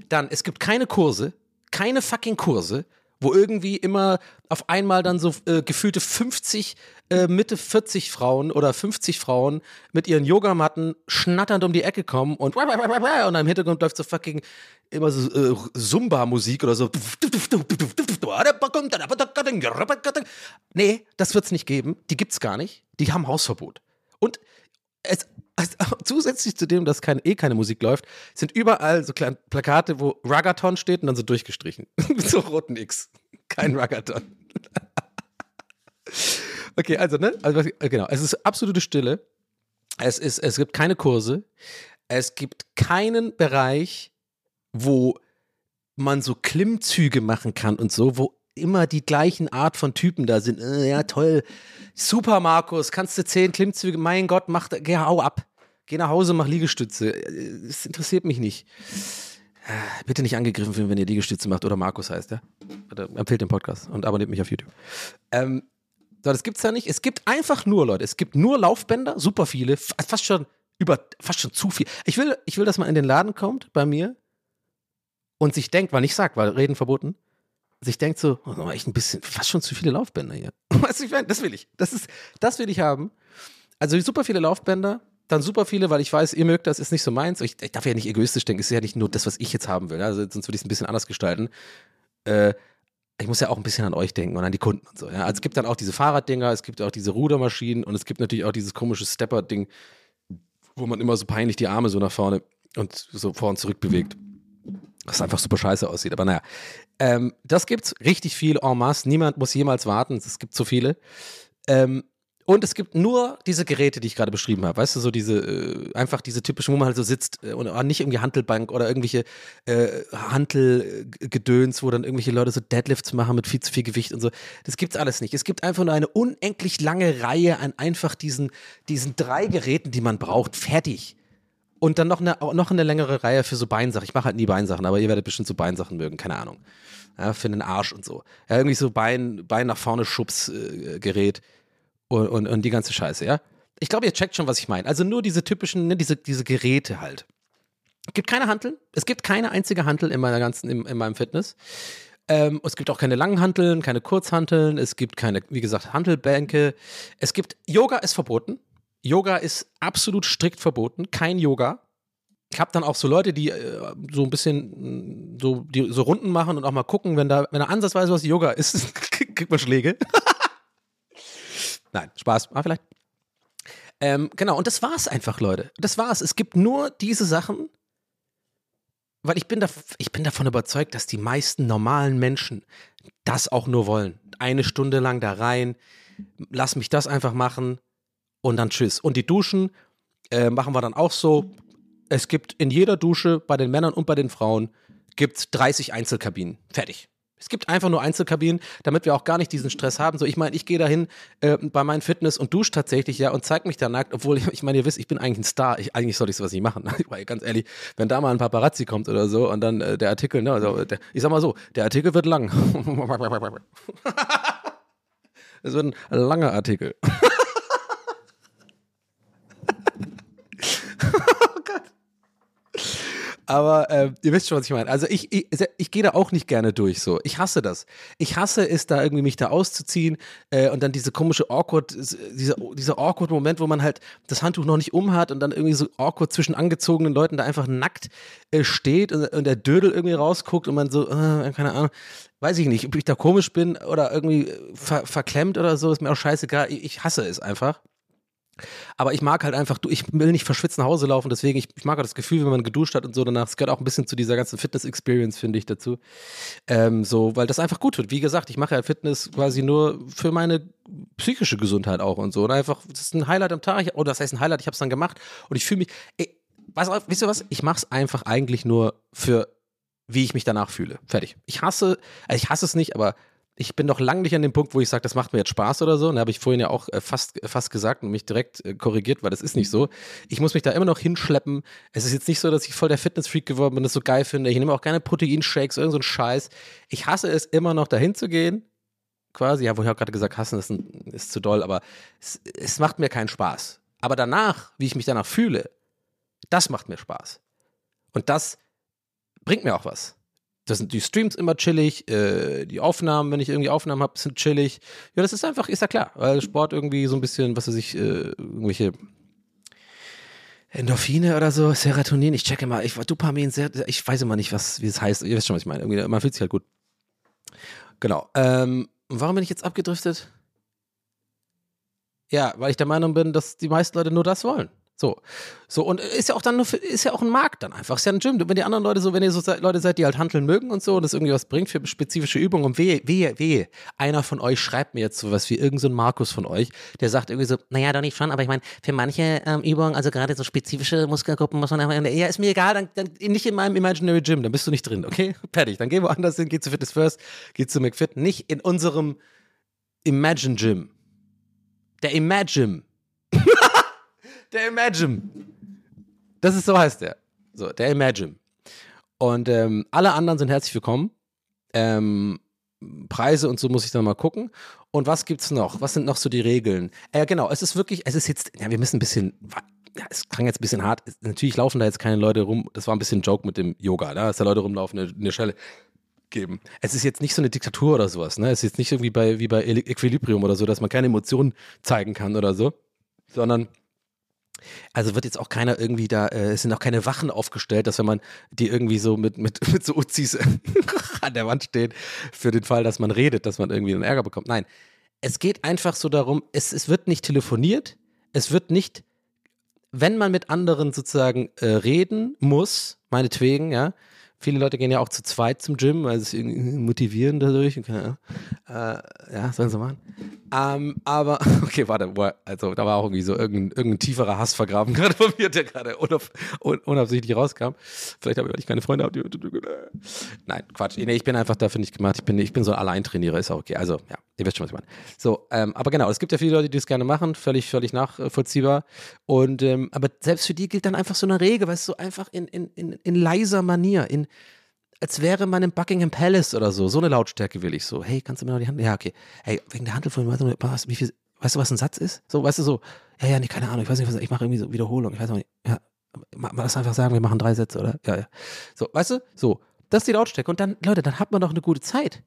Dann, es gibt keine Kurse. Keine fucking Kurse wo irgendwie immer auf einmal dann so äh, gefühlte 50, äh, Mitte 40 Frauen oder 50 Frauen mit ihren Yogamatten schnatternd um die Ecke kommen und und im Hintergrund läuft so fucking immer so äh, Zumba-Musik oder so. Nee, das wird's nicht geben. Die gibt's gar nicht. Die haben Hausverbot. Und es, also, zusätzlich zu dem, dass kein, eh keine Musik läuft, sind überall so kleine Plakate, wo Ragaton steht und dann so durchgestrichen. Mit so roten X. Kein Ragaton. okay, also, ne? Also, genau. Es ist absolute Stille. Es, ist, es gibt keine Kurse. Es gibt keinen Bereich, wo man so Klimmzüge machen kann und so, wo immer die gleichen Art von Typen da sind. Äh, ja, toll. Super, Markus, kannst du zehn Klimmzüge? Mein Gott, mach, geh, hau ab. Geh nach Hause, mach Liegestütze. Es interessiert mich nicht. Äh, bitte nicht angegriffen fühlen, wenn ihr Liegestütze macht oder Markus heißt, ja? Oder empfehlt den Podcast und abonniert mich auf YouTube. Ähm, so, das gibt's ja nicht. Es gibt einfach nur, Leute, es gibt nur Laufbänder, super viele, fast schon über, fast schon zu viel. Ich will, ich will, dass man in den Laden kommt bei mir und sich denkt, weil ich sag, weil Reden verboten, sich denkt so, oh, echt ein bisschen, fast schon zu viele Laufbänder hier. Weißt du, ich meine, das will ich. Das ist, das will ich haben. Also super viele Laufbänder, dann super viele, weil ich weiß, ihr mögt das, ist nicht so meins. Ich, ich darf ja nicht egoistisch denken, es ist ja nicht nur das, was ich jetzt haben will. Also sonst würde ich es ein bisschen anders gestalten. Äh, ich muss ja auch ein bisschen an euch denken und an die Kunden und so. Ja. Also es gibt dann auch diese Fahrraddinger, es gibt auch diese Rudermaschinen und es gibt natürlich auch dieses komische Stepper-Ding, wo man immer so peinlich die Arme so nach vorne und so vor und zurück bewegt. Was einfach super scheiße aussieht. Aber naja, ähm, das gibt's richtig viel en masse. Niemand muss jemals warten. Es gibt so viele. Ähm, und es gibt nur diese Geräte, die ich gerade beschrieben habe. Weißt du, so diese, äh, einfach diese typischen, wo man halt so sitzt äh, und nicht irgendwie Handelbank oder irgendwelche äh, Handelgedöns, wo dann irgendwelche Leute so Deadlifts machen mit viel zu viel Gewicht und so. Das gibt's alles nicht. Es gibt einfach nur eine unendlich lange Reihe an einfach diesen, diesen drei Geräten, die man braucht. Fertig. Und dann noch eine, noch eine längere Reihe für so Beinsachen. Ich mache halt nie Beinsachen, aber ihr werdet bestimmt so Beinsachen mögen, keine Ahnung. Ja, für den Arsch und so. Ja, irgendwie so Bein, Bein nach vorne Schubsgerät äh, und, und, und die ganze Scheiße, ja. Ich glaube, ihr checkt schon, was ich meine. Also nur diese typischen, ne, diese, diese Geräte halt. Es gibt keine Hanteln. Es gibt keine einzige Hantel in meiner ganzen, in, in meinem Fitness. Ähm, es gibt auch keine langen Hanteln, keine Kurzhanteln. Es gibt keine, wie gesagt, Hantelbänke. Es gibt, Yoga ist verboten. Yoga ist absolut strikt verboten. Kein Yoga. Ich habe dann auch so Leute, die äh, so ein bisschen mm, so, die so Runden machen und auch mal gucken, wenn da, wenn da ansatzweise was Yoga ist, kriegt man Schläge. Nein, Spaß, aber vielleicht. Ähm, genau, und das war's einfach, Leute. Das war's. Es gibt nur diese Sachen, weil ich bin, da, ich bin davon überzeugt, dass die meisten normalen Menschen das auch nur wollen. Eine Stunde lang da rein, lass mich das einfach machen und dann tschüss. Und die Duschen äh, machen wir dann auch so. Es gibt in jeder Dusche bei den Männern und bei den Frauen gibt 30 Einzelkabinen. Fertig. Es gibt einfach nur Einzelkabinen, damit wir auch gar nicht diesen Stress haben. So, ich meine, ich gehe dahin äh, bei meinem Fitness und dusche tatsächlich ja und zeig mich da nackt, obwohl ich, ich meine, ihr wisst, ich bin eigentlich ein Star. Ich, eigentlich sollte ich sowas nicht machen. Weil ganz ehrlich, wenn da mal ein Paparazzi kommt oder so und dann äh, der Artikel, ne, also der, ich sag mal so, der Artikel wird lang. Es wird ein langer Artikel. Aber äh, ihr wisst schon, was ich meine. Also ich, ich, ich gehe da auch nicht gerne durch so. Ich hasse das. Ich hasse es, da irgendwie mich da auszuziehen äh, und dann diese komische awkward, dieser, dieser awkward Moment, wo man halt das Handtuch noch nicht um hat und dann irgendwie so awkward zwischen angezogenen Leuten da einfach nackt äh, steht und, und, der Dödel irgendwie rausguckt und man so, äh, keine Ahnung, weiß ich nicht, ob ich da komisch bin oder irgendwie ver verklemmt oder so, ist mir auch scheißegal. Ich, ich hasse es einfach. Aber ich mag halt einfach, ich will nicht verschwitzt nach Hause laufen, deswegen, ich, ich mag auch das Gefühl, wenn man geduscht hat und so danach. Es gehört auch ein bisschen zu dieser ganzen Fitness-Experience, finde ich, dazu. Ähm, so, weil das einfach gut wird. Wie gesagt, ich mache ja Fitness quasi nur für meine psychische Gesundheit auch und so. Und einfach, das ist ein Highlight am Tag, oder oh, das heißt ein Highlight, ich habe es dann gemacht und ich fühle mich, ey, weißt du, was? Ich mache es einfach eigentlich nur für, wie ich mich danach fühle. Fertig. Ich hasse, also ich hasse es nicht, aber ich bin noch lange nicht an dem Punkt, wo ich sage, das macht mir jetzt Spaß oder so. Und da habe ich vorhin ja auch äh, fast, äh, fast gesagt und mich direkt äh, korrigiert, weil das ist nicht so. Ich muss mich da immer noch hinschleppen. Es ist jetzt nicht so, dass ich voll der Fitnessfreak geworden bin und das so geil finde. Ich nehme auch gerne Proteinshakes, irgend so ein Scheiß. Ich hasse es immer noch dahin zu gehen. Quasi, ja, wo ich auch gerade gesagt, hassen ist, ist zu doll, aber es, es macht mir keinen Spaß. Aber danach, wie ich mich danach fühle, das macht mir Spaß. Und das bringt mir auch was das sind die Streams immer chillig, äh, die Aufnahmen, wenn ich irgendwie Aufnahmen habe, sind chillig. Ja, das ist einfach, ist ja klar, weil Sport irgendwie so ein bisschen, was weiß ich, äh, irgendwelche Endorphine oder so, Serotonin, ich checke mal, ich Dopamin, ich weiß immer nicht, was, wie es heißt, ihr wisst schon, was ich meine, irgendwie, man fühlt sich halt gut. Genau. Ähm, warum bin ich jetzt abgedriftet? Ja, weil ich der Meinung bin, dass die meisten Leute nur das wollen. So. So, und ist ja auch dann nur für, ist ja auch ein Markt dann einfach. Ist ja ein Gym. Wenn die anderen Leute so, wenn ihr so Leute seid, die halt handeln mögen und so und das irgendwie was bringt für spezifische Übungen und wehe, wehe, wehe, einer von euch schreibt mir jetzt sowas wie irgendein so Markus von euch, der sagt irgendwie so, naja, doch nicht schon, aber ich meine, für manche ähm, Übungen, also gerade so spezifische Muskelgruppen muss man einfach, ja, ist mir egal, dann, dann nicht in meinem Imaginary Gym, dann bist du nicht drin, okay? Fertig. Dann geh woanders hin, geh zu Fitness First, geh zu McFit, nicht in unserem Imagine Gym. Der Imagine. der Imagine. Das ist so heißt der. So, der Imagine. Und ähm, alle anderen sind herzlich willkommen. Ähm, Preise und so muss ich dann mal gucken. Und was gibt's noch? Was sind noch so die Regeln? Äh, genau, es ist wirklich, es ist jetzt, ja, wir müssen ein bisschen, ja, es klang jetzt ein bisschen hart. Natürlich laufen da jetzt keine Leute rum. Das war ein bisschen ein Joke mit dem Yoga, da, dass da Leute rumlaufen, eine, eine Schelle geben. Es ist jetzt nicht so eine Diktatur oder sowas, ne? Es ist jetzt nicht irgendwie bei, wie bei Equilibrium oder so, dass man keine Emotionen zeigen kann oder so, sondern also wird jetzt auch keiner irgendwie da, äh, es sind auch keine Wachen aufgestellt, dass wenn man die irgendwie so mit, mit, mit so Uzis an der Wand steht, für den Fall, dass man redet, dass man irgendwie einen Ärger bekommt. Nein, es geht einfach so darum, es, es wird nicht telefoniert, es wird nicht, wenn man mit anderen sozusagen äh, reden muss, meinetwegen, ja, Viele Leute gehen ja auch zu zweit zum Gym, weil sie sich motivieren dadurch. Okay, äh, ja, sollen sie machen. Ähm, aber, okay, warte, also da war auch irgendwie so irgendein, irgendein tieferer Hass vergraben, gerade von mir, der gerade unauf, un, unabsichtlich rauskam. Vielleicht habe ich keine Freunde. Habe, Nein, Quatsch. Nee, ich bin einfach dafür nicht gemacht. Ich bin, ich bin so ein Alleintrainierer, ist auch okay. Also, ja, ihr wisst schon, was ich meine. So, ähm, aber genau, es gibt ja viele Leute, die das gerne machen, völlig, völlig nachvollziehbar. Und, ähm, aber selbst für die gilt dann einfach so eine Regel, weißt du, so einfach in, in, in, in leiser Manier, in, als wäre man im Buckingham Palace oder so. So eine Lautstärke will ich so. Hey, kannst du mir noch die Hand? Ja, okay. Hey, wegen der Handel von, weißt du, wie viel, weißt du, was ein Satz ist? So, weißt du, so, ja, ja, nee, keine Ahnung, ich weiß nicht, was, ich mache irgendwie so Wiederholung, ich weiß noch nicht. Ja, mal das einfach sagen, wir machen drei Sätze, oder? Ja, ja. So, weißt du, so, das ist die Lautstärke. Und dann, Leute, dann hat man doch eine gute Zeit.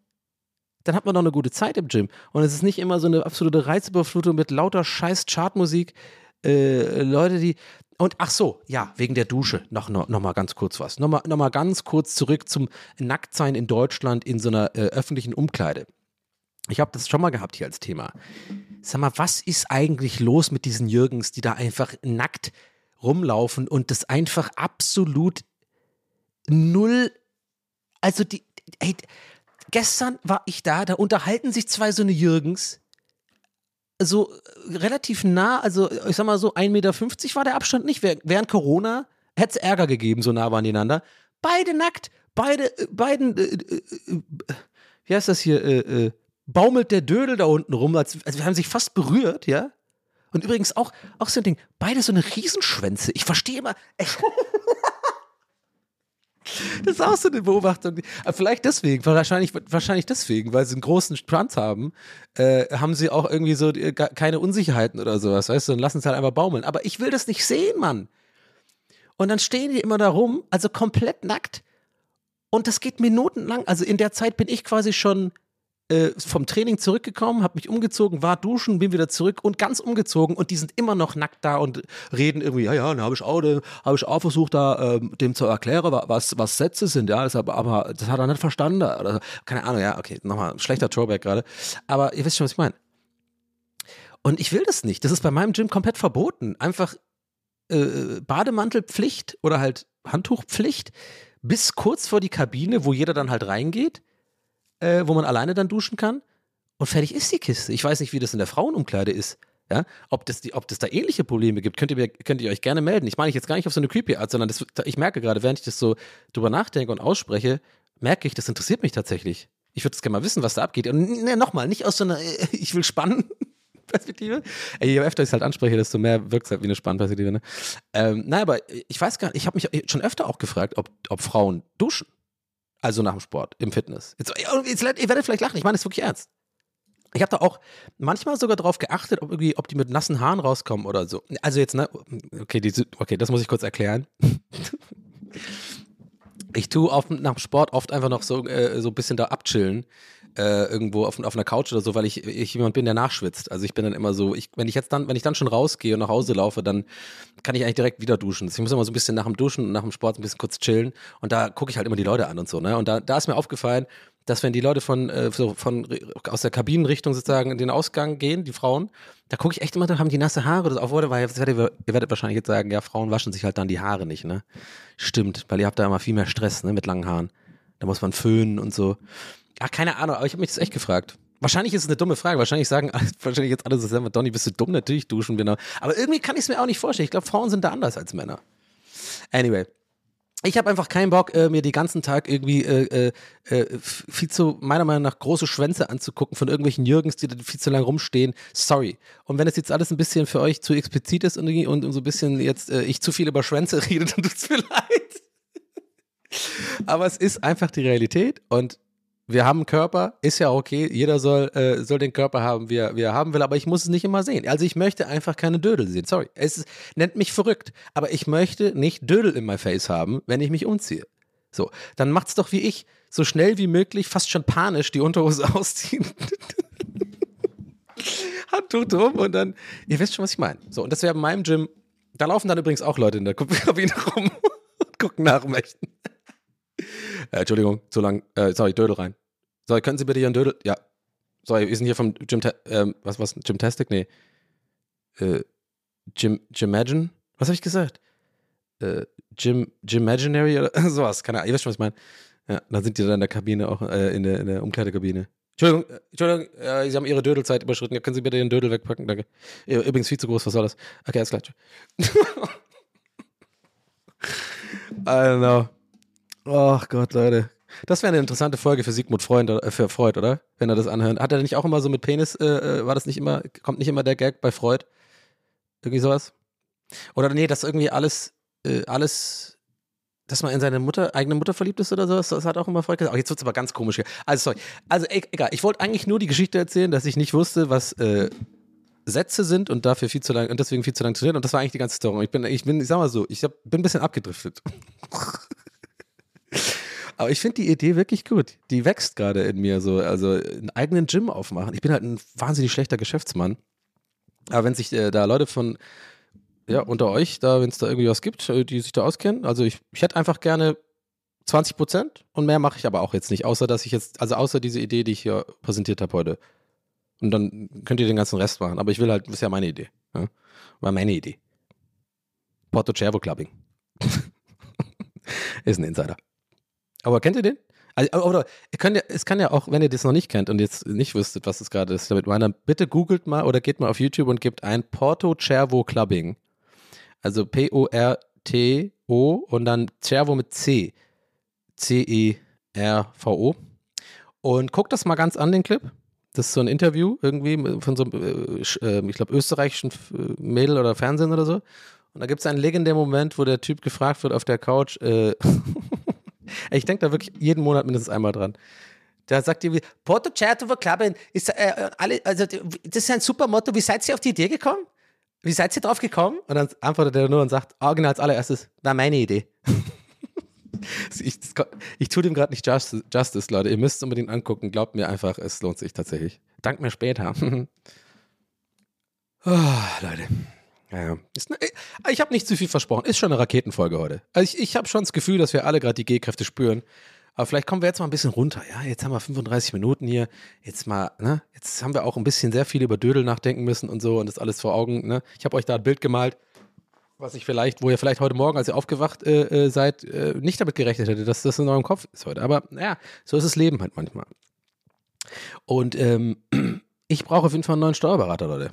Dann hat man doch eine gute Zeit im Gym. Und es ist nicht immer so eine absolute Reizüberflutung mit lauter scheiß Chartmusik. Äh, Leute, die, und ach so, ja, wegen der Dusche noch, noch, noch mal ganz kurz was. Noch mal, noch mal ganz kurz zurück zum Nacktsein in Deutschland in so einer äh, öffentlichen Umkleide. Ich habe das schon mal gehabt hier als Thema. Sag mal, was ist eigentlich los mit diesen Jürgens, die da einfach nackt rumlaufen und das einfach absolut null, also die, ey, gestern war ich da, da unterhalten sich zwei so eine Jürgens, so äh, relativ nah, also ich sag mal so 1,50 Meter war der Abstand nicht. Während Corona hätte es Ärger gegeben, so nah waren die einander. Beide nackt, beide, äh, beiden, äh, äh, äh, wie heißt das hier, äh, baumelt der Dödel da unten rum, als, also wir haben sich fast berührt, ja. Und übrigens auch, auch so ein Ding, beide so eine Riesenschwänze. Ich verstehe immer. Das ist auch so eine Beobachtung. Vielleicht deswegen, wahrscheinlich, wahrscheinlich deswegen, weil sie einen großen Schwanz haben, äh, haben sie auch irgendwie so äh, keine Unsicherheiten oder sowas, weißt du, und lassen es halt einfach baumeln. Aber ich will das nicht sehen, Mann. Und dann stehen die immer da rum, also komplett nackt. Und das geht minutenlang. Also in der Zeit bin ich quasi schon äh, vom Training zurückgekommen, habe mich umgezogen, war duschen, bin wieder zurück und ganz umgezogen und die sind immer noch nackt da und reden irgendwie, ja, ja, dann habe ich auch, habe ich auch versucht, da ähm, dem zu erklären, was, was Sätze sind, ja, das, aber, aber das hat er nicht verstanden. Oder, keine Ahnung, ja, okay, nochmal, schlechter Throwback gerade. Aber ihr wisst schon, was ich meine. Und ich will das nicht. Das ist bei meinem Gym komplett verboten. Einfach äh, Bademantelpflicht oder halt Handtuchpflicht bis kurz vor die Kabine, wo jeder dann halt reingeht äh, wo man alleine dann duschen kann. Und fertig ist die Kiste. Ich weiß nicht, wie das in der Frauenumkleide ist. Ja, ob das, die, ob das da ähnliche Probleme gibt, könnt ihr, könnt ihr euch gerne melden. Ich meine ich jetzt gar nicht auf so eine creepy Art, sondern das, ich merke gerade, während ich das so drüber nachdenke und ausspreche, merke ich, das interessiert mich tatsächlich. Ich würde es gerne mal wissen, was da abgeht. Und ne, nochmal, nicht aus so einer, ich will spannen. Perspektive. Ey, je öfter ich es halt anspreche, desto mehr wirkt es halt wie eine Spannperspektive. Ne? Ähm, nein, aber ich weiß gar nicht, ich habe mich schon öfter auch gefragt, ob, ob Frauen duschen. Also nach dem Sport, im Fitness. Jetzt, jetzt, ihr werdet vielleicht lachen, ich meine es wirklich ernst. Ich habe da auch manchmal sogar darauf geachtet, ob, irgendwie, ob die mit nassen Haaren rauskommen oder so. Also jetzt, ne, okay, die, okay das muss ich kurz erklären. ich tue auf, nach dem Sport oft einfach noch so, äh, so ein bisschen da abchillen äh, irgendwo auf, auf einer Couch oder so, weil ich, ich jemand bin, der nachschwitzt. Also ich bin dann immer so, ich, wenn ich jetzt dann, wenn ich dann schon rausgehe und nach Hause laufe, dann kann ich eigentlich direkt wieder duschen. Ich muss immer so ein bisschen nach dem Duschen und nach dem Sport ein bisschen kurz chillen und da gucke ich halt immer die Leute an und so. Ne? Und da, da ist mir aufgefallen, dass wenn die Leute von, äh, so von aus der Kabinenrichtung sozusagen in den Ausgang gehen, die Frauen, da gucke ich echt immer, da haben die nasse Haare. Auch wurde, weil ihr werdet, ihr werdet wahrscheinlich jetzt sagen, ja, Frauen waschen sich halt dann die Haare nicht, ne? Stimmt, weil ihr habt da immer viel mehr Stress, ne, mit langen Haaren. Da muss man föhnen und so. Ach, keine Ahnung, aber ich habe mich das echt gefragt. Wahrscheinlich ist es eine dumme Frage. Wahrscheinlich sagen wahrscheinlich jetzt alle so, Donny, bist du dumm? Natürlich duschen wir noch. Aber irgendwie kann ich es mir auch nicht vorstellen. Ich glaube, Frauen sind da anders als Männer. Anyway. Ich habe einfach keinen Bock, äh, mir den ganzen Tag irgendwie äh, äh, äh, viel zu, meiner Meinung nach, große Schwänze anzugucken von irgendwelchen Jürgens, die da viel zu lange rumstehen. Sorry. Und wenn das jetzt alles ein bisschen für euch zu explizit ist und, und, und so ein bisschen jetzt äh, ich zu viel über Schwänze rede, dann tut es mir leid. Aber es ist einfach die Realität und wir haben einen Körper, ist ja okay, jeder soll, äh, soll den Körper haben, wie er, wie er haben will, aber ich muss es nicht immer sehen. Also ich möchte einfach keine Dödel sehen. Sorry, es ist, nennt mich verrückt, aber ich möchte nicht Dödel in my face haben, wenn ich mich umziehe. So, dann macht's doch wie ich, so schnell wie möglich, fast schon panisch die Unterhose ausziehen. Handtuch drum und dann, ihr wisst schon, was ich meine. So, und das wäre in meinem Gym, da laufen dann übrigens auch Leute in der Kabine rum und gucken nach Mächten. Äh, Entschuldigung, zu lang. Äh, sorry, Dödel rein. Sorry, können Sie bitte Ihren Dödel. Ja. Sorry, wir sind hier vom Gym. Ähm, was, was? Gymtastic? Nee. Äh, Gym, Gymagine? Was habe ich gesagt? Äh, Gym, Gymaginary oder sowas. Keine Ahnung. Ihr wisst schon, was ich meine. Ja, dann sind die da in der Kabine auch, äh, in, der, in der Umkleidekabine. Entschuldigung, äh, Entschuldigung, äh, Sie haben Ihre Dödelzeit überschritten. Ja, können Sie bitte den Dödel wegpacken? Danke. Übrigens viel zu groß, was soll das? Okay, alles klar. I don't know. Ach Gott, Leute. Das wäre eine interessante Folge für Sigmund Freund, äh, für Freud, oder? Wenn er das anhört. Hat er nicht auch immer so mit Penis, äh, äh, war das nicht immer, kommt nicht immer der Gag bei Freud? Irgendwie sowas? Oder nee, dass irgendwie alles, äh, alles, dass man in seine Mutter, eigene Mutter verliebt ist oder sowas, das hat auch immer Freud gesagt. Oh, jetzt wird es aber ganz komisch hier. Also, sorry. Also, e egal. Ich wollte eigentlich nur die Geschichte erzählen, dass ich nicht wusste, was, äh, Sätze sind und dafür viel zu lang und deswegen viel zu lang trainiert und das war eigentlich die ganze Story. Ich bin, ich bin, ich sag mal so, ich hab, bin ein bisschen abgedriftet. Aber ich finde die Idee wirklich gut. Die wächst gerade in mir so. Also einen eigenen Gym aufmachen. Ich bin halt ein wahnsinnig schlechter Geschäftsmann. Aber wenn sich äh, da Leute von, ja, unter euch, da, wenn es da irgendwie was gibt, äh, die sich da auskennen, also ich, ich hätte einfach gerne 20 Prozent und mehr mache ich aber auch jetzt nicht, außer dass ich jetzt, also außer diese Idee, die ich hier präsentiert habe heute. Und dann könnt ihr den ganzen Rest machen. Aber ich will halt, das ist ja meine Idee. Ja? War meine Idee. Porto Cervo Clubbing. ist ein Insider. Aber kennt ihr den? Also, oder ja, es kann ja auch, wenn ihr das noch nicht kennt und jetzt nicht wüsstet, was es gerade ist damit meine, bitte googelt mal oder geht mal auf YouTube und gebt ein Porto Cervo Clubbing. Also P-O-R-T-O und dann Cervo mit C. C-E-R-V-O. Und guckt das mal ganz an, den Clip. Das ist so ein Interview irgendwie von so einem, äh, äh ich glaube, österreichischen äh, Mädel oder Fernsehen oder so. Und da gibt es einen legendären Moment, wo der Typ gefragt wird auf der Couch, äh, Ich denke da wirklich jeden Monat mindestens einmal dran. Da sagt ihr, Porto Certo Club ist äh, alle, also das ist ein super Motto. Wie seid ihr auf die Idee gekommen? Wie seid ihr drauf gekommen? Und dann antwortet er nur und sagt, original als allererstes, war meine Idee. ich, ich tue dem gerade nicht Justice, Justice, Leute. Ihr müsst es unbedingt angucken. Glaubt mir einfach, es lohnt sich tatsächlich. Dank mir später. oh, Leute. Ja, ja. Äh, ich habe nicht zu viel versprochen. Ist schon eine Raketenfolge heute. Also ich, ich habe schon das Gefühl, dass wir alle gerade die G-Kräfte spüren. Aber vielleicht kommen wir jetzt mal ein bisschen runter. Ja, jetzt haben wir 35 Minuten hier. Jetzt mal, ne? Jetzt haben wir auch ein bisschen sehr viel über Dödel nachdenken müssen und so und das alles vor Augen. Ne? Ich habe euch da ein Bild gemalt, was ich vielleicht, wo ihr vielleicht heute Morgen, als ihr aufgewacht äh, äh seid, äh, nicht damit gerechnet hättet, dass das in eurem Kopf ist heute. Aber naja, so ist das Leben halt manchmal. Und ähm, ich brauche auf jeden Fall einen neuen Steuerberater, Leute.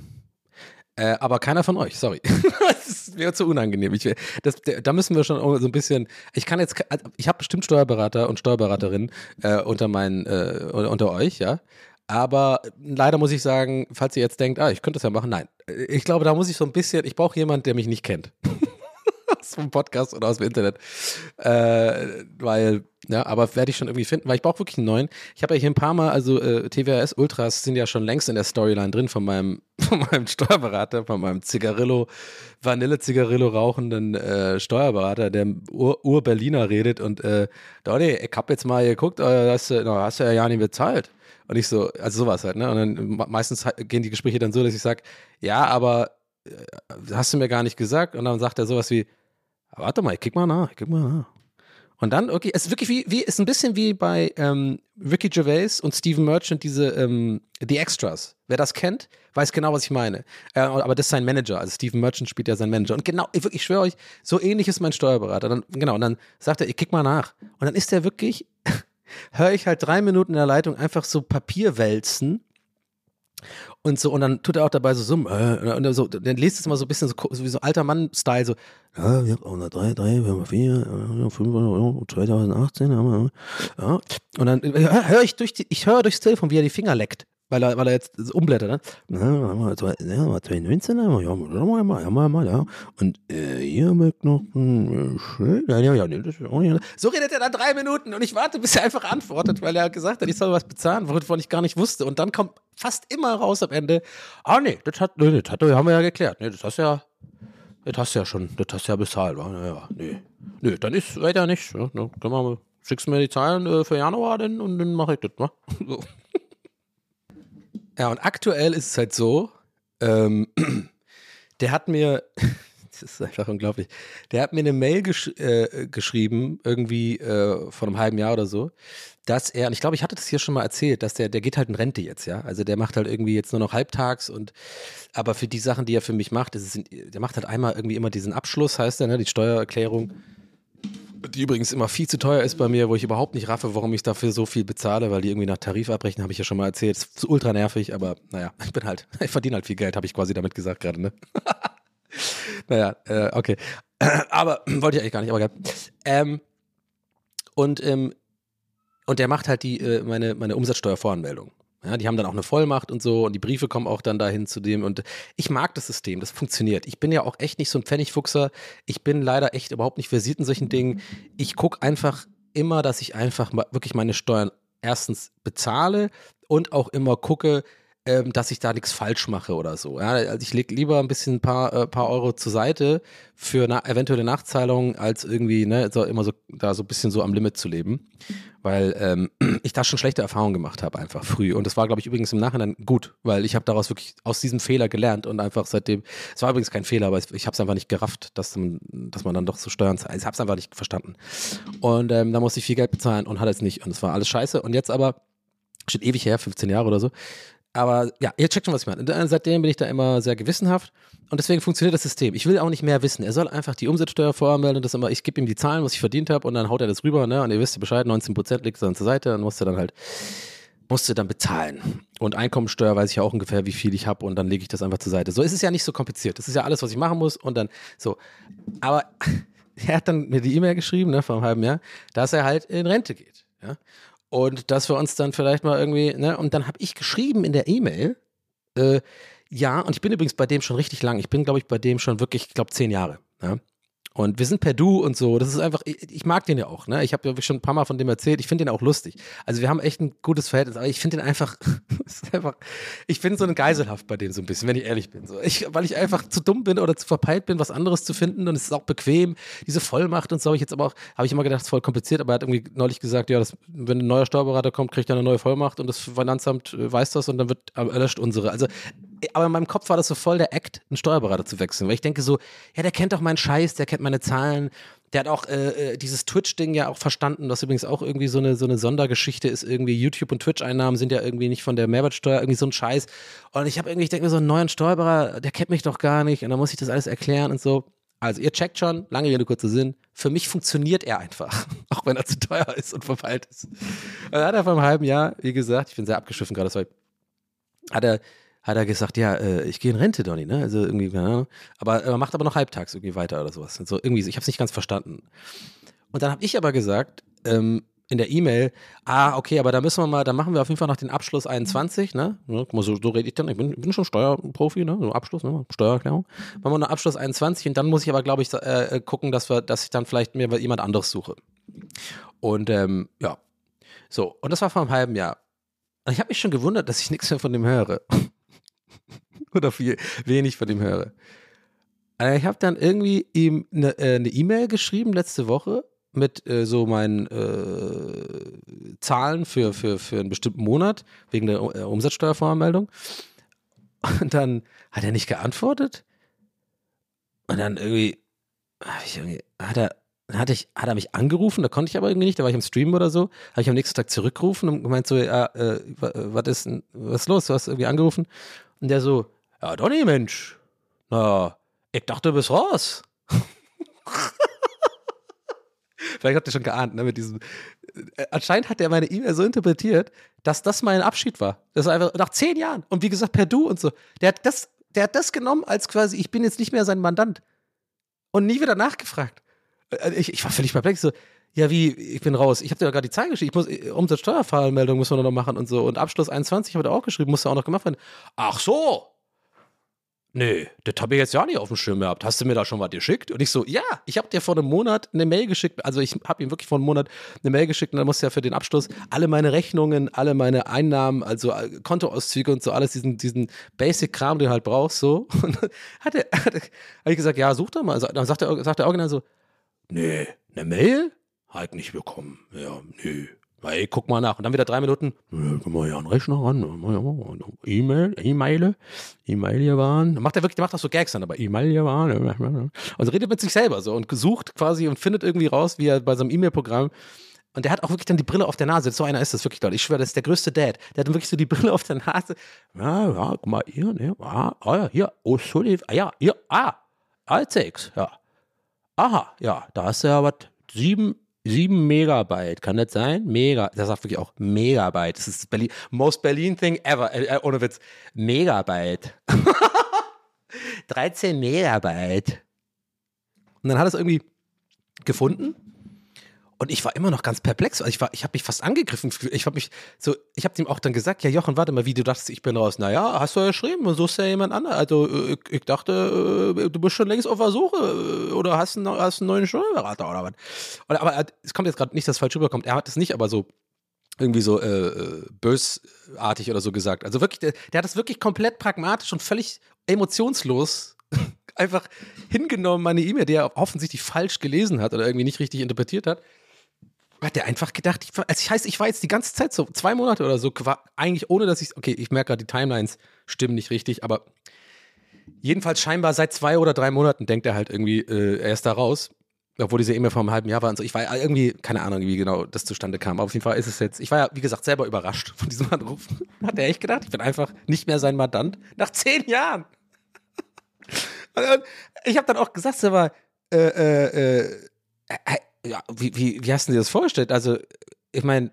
Äh, aber keiner von euch, sorry. das wäre zu unangenehm. Ich, das, da müssen wir schon so ein bisschen. Ich kann jetzt, also, ich habe bestimmt Steuerberater und Steuerberaterinnen äh, unter meinen, äh, unter euch, ja. Aber leider muss ich sagen, falls ihr jetzt denkt, ah, ich könnte das ja machen, nein. Ich glaube, da muss ich so ein bisschen, ich brauche jemanden, der mich nicht kennt. Aus dem Podcast oder aus dem Internet. Äh, weil, ja, aber werde ich schon irgendwie finden, weil ich brauche wirklich einen neuen. Ich habe ja hier ein paar Mal, also äh, TWRS Ultras sind ja schon längst in der Storyline drin von meinem, von meinem Steuerberater, von meinem Zigarillo, Vanille-Zigarillo rauchenden äh, Steuerberater, der Ur-Berliner redet und äh, Donny, ich habe jetzt mal geguckt, äh, hast, du, no, hast du ja ja nicht bezahlt. Und ich so, also sowas halt, ne? Und dann meistens gehen die Gespräche dann so, dass ich sage, ja, aber äh, hast du mir gar nicht gesagt? Und dann sagt er sowas wie, warte mal, ich kick mal nach, ich kick mal nach. Und dann, okay, es ist wirklich wie, wie ist ein bisschen wie bei ähm, Ricky Gervais und Stephen Merchant, diese ähm, The Extras. Wer das kennt, weiß genau, was ich meine. Äh, aber das ist sein Manager. Also Stephen Merchant spielt ja sein Manager. Und genau, ich, ich schwöre euch, so ähnlich ist mein Steuerberater. Dann, genau, und dann sagt er, ich kick mal nach. Und dann ist er wirklich, höre ich halt drei Minuten in der Leitung einfach so Papier wälzen und so, und dann tut er auch dabei so summen. Äh, und so, dann liest es immer so ein bisschen so, so wie so alter Mann-Style, so, ja, wir haben auch 3, 3, wir haben 4, 5, 2018, haben wir, ja. Und dann äh, höre ich durch die, ich höre durchs Telefon, wie er die Finger leckt weil er, weil er jetzt umblättert, ne? Ja, 2019 haben wir, ja, mal, ja, mal, mal, ja. Und äh, hier mögt noch ein ja, ja, ja, das ist auch nicht. So redet er dann drei Minuten und ich warte, bis er einfach antwortet, weil er gesagt hat, ich soll was bezahlen, wovon ich gar nicht wusste. Und dann kommt fast immer raus am Ende, ah nee, das hat, nee, das hat, haben wir ja geklärt. Nee, das hast ja, das hast ja schon, das hast ja bezahlt. Ja, nee. Nee, dann ist weiter nicht. Ja, dann schickst du mir die Zahlen äh, für Januar denn und dann mache ich das, ne? So. Ja, und aktuell ist es halt so, ähm, der hat mir, das ist einfach unglaublich, der hat mir eine Mail gesch äh, geschrieben, irgendwie äh, vor einem halben Jahr oder so, dass er, und ich glaube, ich hatte das hier schon mal erzählt, dass der, der geht halt in Rente jetzt, ja. Also der macht halt irgendwie jetzt nur noch halbtags und aber für die Sachen, die er für mich macht, ist es, der macht halt einmal irgendwie immer diesen Abschluss, heißt der, ne, die Steuererklärung Die übrigens immer viel zu teuer ist bei mir, wo ich überhaupt nicht raffe, warum ich dafür so viel bezahle, weil die irgendwie nach Tarif abbrechen, habe ich ja schon mal erzählt. Ist ultra nervig, aber naja, ich bin halt, ich verdiene halt viel Geld, habe ich quasi damit gesagt gerade, ne? naja, äh, okay. aber wollte ich eigentlich gar nicht, aber geil. Ähm, und, ähm, und der macht halt die, äh, meine, meine Umsatzsteuervoranmeldung. Ja, die haben dann auch eine Vollmacht und so und die Briefe kommen auch dann dahin zu dem und ich mag das System, das funktioniert. Ich bin ja auch echt nicht so ein Pfennigfuchser. Ich bin leider echt überhaupt nicht versiert in solchen Dingen. Ich gucke einfach immer, dass ich einfach wirklich meine Steuern erstens bezahle und auch immer gucke, ähm, dass ich da nichts falsch mache oder so. Ja, also ich lege lieber ein bisschen ein paar, äh, paar Euro zur Seite für na eventuelle Nachzahlungen, als irgendwie ne, so, immer so da so ein bisschen so am Limit zu leben. Weil ähm, ich da schon schlechte Erfahrungen gemacht habe, einfach früh. Und das war, glaube ich, übrigens im Nachhinein gut, weil ich habe daraus wirklich aus diesem Fehler gelernt und einfach seitdem, es war übrigens kein Fehler, aber ich habe es einfach nicht gerafft, dass man, dass man dann doch so Steuern zahlt. Ich habe es einfach nicht verstanden. Und ähm, da musste ich viel Geld bezahlen und hatte es nicht. Und es war alles scheiße. Und jetzt aber, steht ewig her, 15 Jahre oder so, aber ja, ihr checkt schon, was ich meine. Seitdem bin ich da immer sehr gewissenhaft und deswegen funktioniert das System. Ich will auch nicht mehr wissen. Er soll einfach die Umsatzsteuer voranmelden das immer, ich gebe ihm die Zahlen, was ich verdient habe und dann haut er das rüber, ne? Und ihr wisst ja Bescheid, 19 Prozent liegt dann zur Seite, dann musst du dann halt, musst du dann bezahlen. Und Einkommensteuer weiß ich ja auch ungefähr, wie viel ich habe und dann lege ich das einfach zur Seite. So ist es ja nicht so kompliziert. Das ist ja alles, was ich machen muss und dann so. Aber er hat dann mir die E-Mail geschrieben, ne, vor einem halben Jahr, dass er halt in Rente geht. Ja? Und dass wir uns dann vielleicht mal irgendwie, ne, und dann habe ich geschrieben in der E-Mail, äh, ja, und ich bin übrigens bei dem schon richtig lang. Ich bin, glaube ich, bei dem schon wirklich, ich glaube, zehn Jahre. Ja? Und wir sind per Du und so. Das ist einfach, ich, ich mag den ja auch. Ne? Ich habe ja schon ein paar Mal von dem erzählt. Ich finde den auch lustig. Also wir haben echt ein gutes Verhältnis. Aber ich finde den einfach, einfach, ich bin so ein Geiselhaft bei dem so ein bisschen, wenn ich ehrlich bin. So. Ich, weil ich einfach zu dumm bin oder zu verpeilt bin, was anderes zu finden. Und es ist auch bequem. Diese Vollmacht und so habe ich jetzt aber auch, habe ich immer gedacht, ist voll kompliziert. Aber er hat irgendwie neulich gesagt, ja, das, wenn ein neuer Steuerberater kommt, kriegt er eine neue Vollmacht und das Finanzamt äh, weiß das und dann wird erlöscht unsere. Also aber in meinem Kopf war das so voll der Act, einen Steuerberater zu wechseln, weil ich denke so, ja, der kennt doch meinen Scheiß, der kennt meine Zahlen, der hat auch äh, äh, dieses Twitch-Ding ja auch verstanden, was übrigens auch irgendwie so eine, so eine Sondergeschichte ist. Irgendwie YouTube- und Twitch-Einnahmen sind ja irgendwie nicht von der Mehrwertsteuer, irgendwie so ein Scheiß. Und ich habe irgendwie, ich denke mir so, einen neuen Steuerberater, der kennt mich doch gar nicht und dann muss ich das alles erklären und so. Also ihr checkt schon, lange Rede, kurzer Sinn. Für mich funktioniert er einfach, auch wenn er zu teuer ist und verfeilt ist. Und dann hat er vor einem halben Jahr, wie gesagt, ich bin sehr abgeschiffen gerade, war, hat er hat er gesagt, ja, äh, ich gehe in Rente, Donny, ne? Also irgendwie, ja, aber er macht aber noch halbtags irgendwie weiter oder sowas. Und so irgendwie, ich habe es nicht ganz verstanden. Und dann habe ich aber gesagt, ähm, in der E-Mail, ah, okay, aber da müssen wir mal, da machen wir auf jeden Fall noch den Abschluss 21, ne? So, so rede ich dann, ich bin, bin schon Steuerprofi, ne? So Abschluss, ne? Steuererklärung. Machen wir einen Abschluss 21 und dann muss ich aber, glaube ich, äh, gucken, dass wir, dass ich dann vielleicht mir jemand anderes suche. Und ähm, ja. So, und das war vor einem halben Jahr. Und ich habe mich schon gewundert, dass ich nichts mehr von dem höre. oder viel, wenig von ihm höre. Äh, ich habe dann irgendwie ihm eine äh, ne E-Mail geschrieben letzte Woche mit äh, so meinen äh, Zahlen für, für, für einen bestimmten Monat wegen der äh, Umsatzsteuervoranmeldung. Und dann hat er nicht geantwortet. Und dann irgendwie, irgendwie hat er hatte ich, hat er mich angerufen, da konnte ich aber irgendwie nicht, da war ich im Stream oder so, habe ich am nächsten Tag zurückgerufen und gemeint so, ja, äh, was ist, was ist los, du hast irgendwie angerufen und der so, ja, Donny, Mensch. Na, ich dachte, du bist raus. Vielleicht habt ihr schon geahnt, ne, mit diesem. Äh, anscheinend hat er meine E-Mail so interpretiert, dass das mein Abschied war. Das war einfach nach zehn Jahren. Und wie gesagt, per Du und so. Der hat das, der hat das genommen als quasi, ich bin jetzt nicht mehr sein Mandant. Und nie wieder nachgefragt. Äh, ich, ich war völlig perplex. So, ja, wie, ich bin raus. Ich habe dir ja gerade die Zeit geschrieben. Ich muss, äh, Umsatzsteuerfallmeldung müssen wir noch machen und so. Und Abschluss 21 habe ich auch geschrieben, musste auch noch gemacht werden. Ach so. Nee, das habe ich jetzt ja nicht auf dem Schirm gehabt. Hast du mir da schon was geschickt? Und ich so, ja, ich habe dir vor einem Monat eine Mail geschickt. Also ich habe ihm wirklich vor einem Monat eine Mail geschickt und dann musste ja für den Abschluss alle meine Rechnungen, alle meine Einnahmen, also äh, Kontoauszüge und so alles, diesen, diesen Basic-Kram, den du halt brauchst, so. Und dann hat er, hat er, hab ich gesagt, ja, such doch mal. Also, dann sagt der, sagt der Original so, nee, eine Mail? Halt nicht bekommen. Ja, nee. Hey, guck mal nach. Und dann wieder drei Minuten. Können wir ja einen Rechner ran. E-Mail, E-Mail, E-Mail hier waren. Dann macht er wirklich, der macht auch so Gags dann, aber E-Mail hier waren. Also redet mit sich selber so und gesucht quasi und findet irgendwie raus, wie er bei so einem E-Mail-Programm. Und der hat auch wirklich dann die Brille auf der Nase. So einer ist das wirklich, Leute. Ich schwöre, das ist der größte Dad. Der hat wirklich so die Brille auf der Nase. Ja, ja, guck mal, hier, ne, ah, ja, hier, oh, sorry, ja, hier, ah, Altex, ja. Aha, ja, da hast du ja was sieben, sieben Megabyte, kann das sein? Mega, das sagt wirklich auch Megabyte. Das ist das Berlin, most Berlin thing ever, äh, äh ohne Witz. Megabyte. 13 Megabyte. Und dann hat es irgendwie gefunden und ich war immer noch ganz perplex. Also ich ich habe mich fast angegriffen. Ich habe mich so, ich habe ihm auch dann gesagt, ja Jochen, warte mal, wie du dachtest, ich bin raus. Naja, hast du ja geschrieben, und suchst ja jemand anderen. Also äh, ich, ich, dachte, äh, du bist schon längst auf der Suche äh, oder hast einen, hast einen neuen Steuerberater oder was. Oder, aber es kommt jetzt gerade nicht, dass falsch rüberkommt. Er hat es nicht, aber so irgendwie so äh, bösartig oder so gesagt. Also wirklich, der, der hat das wirklich komplett pragmatisch und völlig emotionslos einfach hingenommen, meine E-Mail, die er offensichtlich falsch gelesen hat oder irgendwie nicht richtig interpretiert hat hat der einfach gedacht, ich, also ich heißt, ich war jetzt die ganze Zeit so zwei Monate oder so, eigentlich ohne dass ich, okay, ich merke gerade, die Timelines stimmen nicht richtig, aber jedenfalls scheinbar seit zwei oder drei Monaten denkt er halt irgendwie, äh, er ist da raus. Obwohl diese E-Mail vor einem halben Jahr war und so. Ich war irgendwie, keine Ahnung, wie genau das zustande kam. Aber auf jeden Fall ist es jetzt, ich war ja, wie gesagt, selber überrascht von diesem Anruf. Hat er echt gedacht, ich bin einfach nicht mehr sein Mandant nach zehn Jahren. Und ich habe dann auch gesagt, aber, äh, äh, äh, ja, wie, wie, wie hast du dir das vorgestellt? Also, ich meine,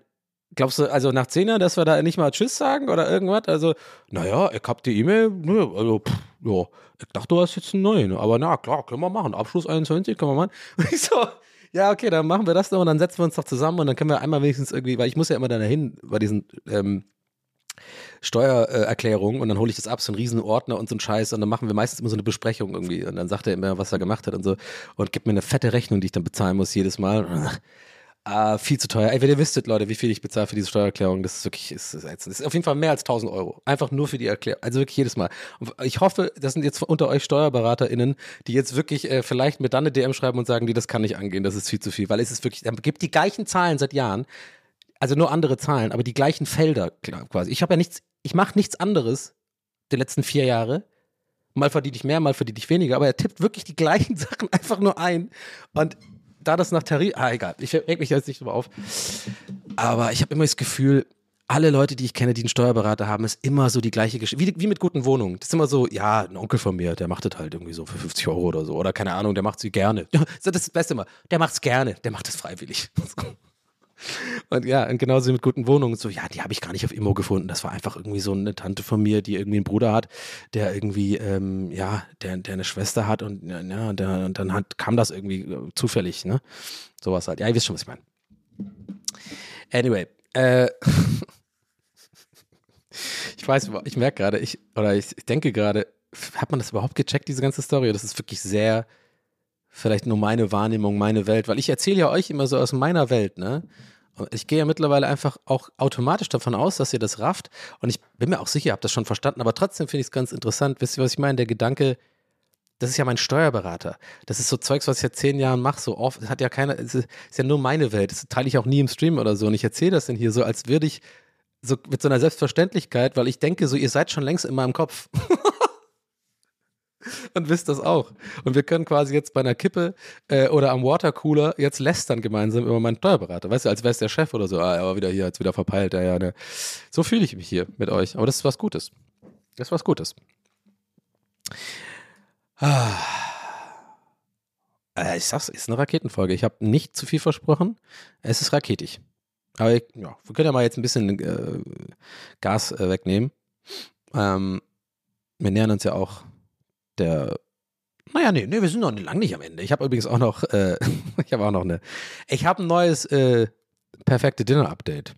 glaubst du, also nach zehn Jahren, dass wir da nicht mal Tschüss sagen oder irgendwas? Also, naja, ich hab die E-Mail, also, pff, ja, ich dachte, du hast jetzt einen neuen, aber na klar, können wir machen. Abschluss 21 können wir machen. Und ich so, ja, okay, dann machen wir das noch und dann setzen wir uns doch zusammen und dann können wir einmal wenigstens irgendwie, weil ich muss ja immer dahin bei diesen ähm, Steuererklärung und dann hole ich das ab, so einen riesen Ordner und so einen Scheiß und dann machen wir meistens immer so eine Besprechung irgendwie und dann sagt er immer, was er gemacht hat und so und gibt mir eine fette Rechnung, die ich dann bezahlen muss jedes Mal. Ah, viel zu teuer. Ey, wenn ihr wüsstet, Leute, wie viel ich bezahle für diese Steuererklärung, das ist wirklich, ist, ist, ist auf jeden Fall mehr als 1000 Euro. Einfach nur für die Erklärung. Also wirklich jedes Mal. Und ich hoffe, das sind jetzt unter euch SteuerberaterInnen, die jetzt wirklich äh, vielleicht mir dann eine DM schreiben und sagen, die, das kann nicht angehen, das ist viel zu viel, weil es ist wirklich, dann gibt die gleichen Zahlen seit Jahren also nur andere Zahlen, aber die gleichen Felder quasi. Ich habe ja nichts, ich mache nichts anderes die letzten vier Jahre. Mal verdiene ich mehr, mal verdiene ich weniger, aber er tippt wirklich die gleichen Sachen einfach nur ein. Und da das nach Tarif, ah egal, ich reg mich jetzt nicht drüber auf. Aber ich habe immer das Gefühl, alle Leute, die ich kenne, die einen Steuerberater haben, ist immer so die gleiche Geschichte. Wie, wie, mit guten Wohnungen. Das ist immer so, ja, ein Onkel von mir, der macht das halt irgendwie so für 50 Euro oder so. Oder keine Ahnung, der macht sie gerne. Das ist das Beste immer. Der macht es gerne, der macht es freiwillig. Und ja, und genauso mit guten Wohnungen. So, ja, die habe ich gar nicht auf Immo gefunden. Das war einfach irgendwie so eine Tante von mir, die irgendwie einen Bruder hat, der irgendwie, ähm, ja, der, der eine Schwester hat und ja, der, und dann hat, kam das irgendwie äh, zufällig, ne? Sowas halt. Ja, ihr wisst schon, was ich meine. Anyway, äh, ich weiß, ich merke gerade, ich, oder ich, ich denke gerade, hat man das überhaupt gecheckt, diese ganze Story? Das ist wirklich sehr, vielleicht nur meine Wahrnehmung, meine Welt, weil ich erzähle ja euch immer so aus meiner Welt, ne? Ich gehe ja mittlerweile einfach auch automatisch davon aus, dass ihr das rafft. Und ich bin mir auch sicher, ihr habt das schon verstanden, aber trotzdem finde ich es ganz interessant. Wisst ihr, was ich meine? Der Gedanke, das ist ja mein Steuerberater. Das ist so Zeugs, was ich seit zehn Jahren mache. So oft, das hat ja keiner, es ist, ist ja nur meine Welt. Das teile ich auch nie im Stream oder so. Und ich erzähle das denn hier so, als würde ich so mit so einer Selbstverständlichkeit, weil ich denke, so, ihr seid schon längst in meinem Kopf. und wisst das auch. Und wir können quasi jetzt bei einer Kippe äh, oder am Watercooler jetzt lästern gemeinsam über meinen Steuerberater. Weißt du, als wäre es der Chef oder so. Ah, er war wieder hier, jetzt wieder verpeilt. Ja, ja, ne. So fühle ich mich hier mit euch. Aber das ist was Gutes. Das ist was Gutes. Ah. Äh, ich sag's, ist eine Raketenfolge. Ich habe nicht zu viel versprochen. Es ist raketig. Aber ich, ja, wir können ja mal jetzt ein bisschen äh, Gas äh, wegnehmen. Ähm, wir nähern uns ja auch der naja, nee, nee, wir sind noch lange nicht am Ende. Ich habe übrigens auch noch, äh, ich habe auch noch eine, ich habe ein neues äh, perfekte Dinner-Update.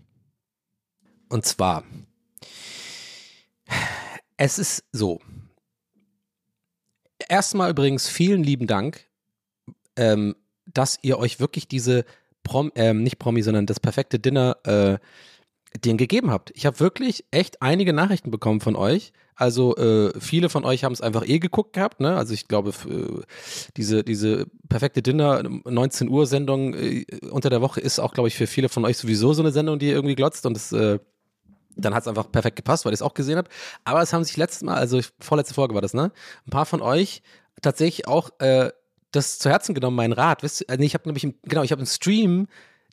Und zwar, es ist so. Erstmal übrigens vielen lieben Dank, ähm, dass ihr euch wirklich diese Prom, ähm, nicht Promi, sondern das perfekte Dinner äh, den gegeben habt. Ich habe wirklich echt einige Nachrichten bekommen von euch. Also äh, viele von euch haben es einfach eh geguckt gehabt. Ne? Also ich glaube, äh, diese, diese perfekte Dinner 19 Uhr Sendung äh, unter der Woche ist auch, glaube ich, für viele von euch sowieso so eine Sendung, die irgendwie glotzt und das äh, dann hat es einfach perfekt gepasst, weil ich es auch gesehen habe. Aber es haben sich letztes Mal, also vorletzte Folge war das, ne? Ein paar von euch tatsächlich auch äh, das zu Herzen genommen, mein Rat. Wisst, also ich habe nämlich, im, genau, ich habe einen Stream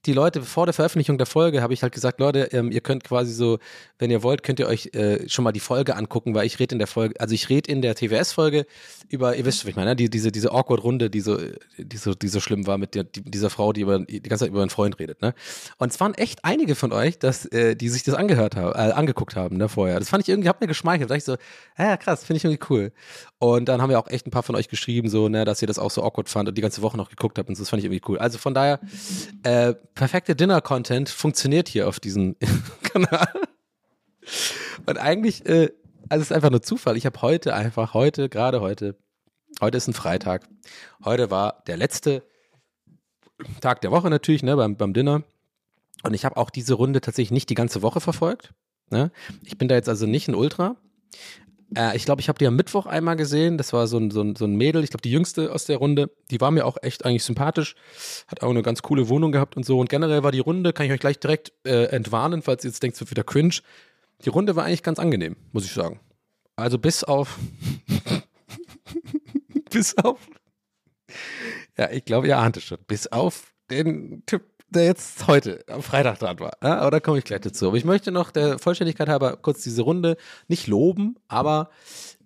die Leute vor der Veröffentlichung der Folge habe ich halt gesagt, Leute, ähm, ihr könnt quasi so, wenn ihr wollt, könnt ihr euch äh, schon mal die Folge angucken, weil ich rede in der Folge, also ich rede in der TWS-Folge über, ihr wisst, was ich meine, ne? die, diese, diese Awkward-Runde, die so, die, so, die so schlimm war mit der, die, dieser Frau, die über, die ganze Zeit über einen Freund redet. Ne? Und es waren echt einige von euch, dass, äh, die sich das angehört haben, äh, angeguckt haben ne, vorher. Das fand ich irgendwie, hat mir geschmeichelt. Da dachte ich so, ja krass, finde ich irgendwie cool. Und dann haben wir auch echt ein paar von euch geschrieben, so, ne, dass ihr das auch so awkward fand und die ganze Woche noch geguckt habt und so, das fand ich irgendwie cool. Also von daher, äh, perfekte Dinner-Content funktioniert hier auf diesem Kanal. Und eigentlich, äh, also es ist einfach nur Zufall. Ich habe heute einfach, heute, gerade heute, heute ist ein Freitag. Heute war der letzte Tag der Woche natürlich, ne, beim, beim Dinner. Und ich habe auch diese Runde tatsächlich nicht die ganze Woche verfolgt. Ne? Ich bin da jetzt also nicht ein Ultra. Äh, ich glaube, ich habe die am Mittwoch einmal gesehen. Das war so ein, so ein, so ein Mädel, ich glaube, die jüngste aus der Runde. Die war mir auch echt eigentlich sympathisch. Hat auch eine ganz coole Wohnung gehabt und so. Und generell war die Runde, kann ich euch gleich direkt äh, entwarnen, falls ihr jetzt denkt, es wird wieder cringe. Die Runde war eigentlich ganz angenehm, muss ich sagen. Also bis auf. bis auf. Ja, ich glaube, ihr ahnte schon. Bis auf den Typ, der jetzt heute am Freitag dran war. Ja, aber da komme ich gleich dazu. Aber ich möchte noch der Vollständigkeit halber kurz diese Runde nicht loben, aber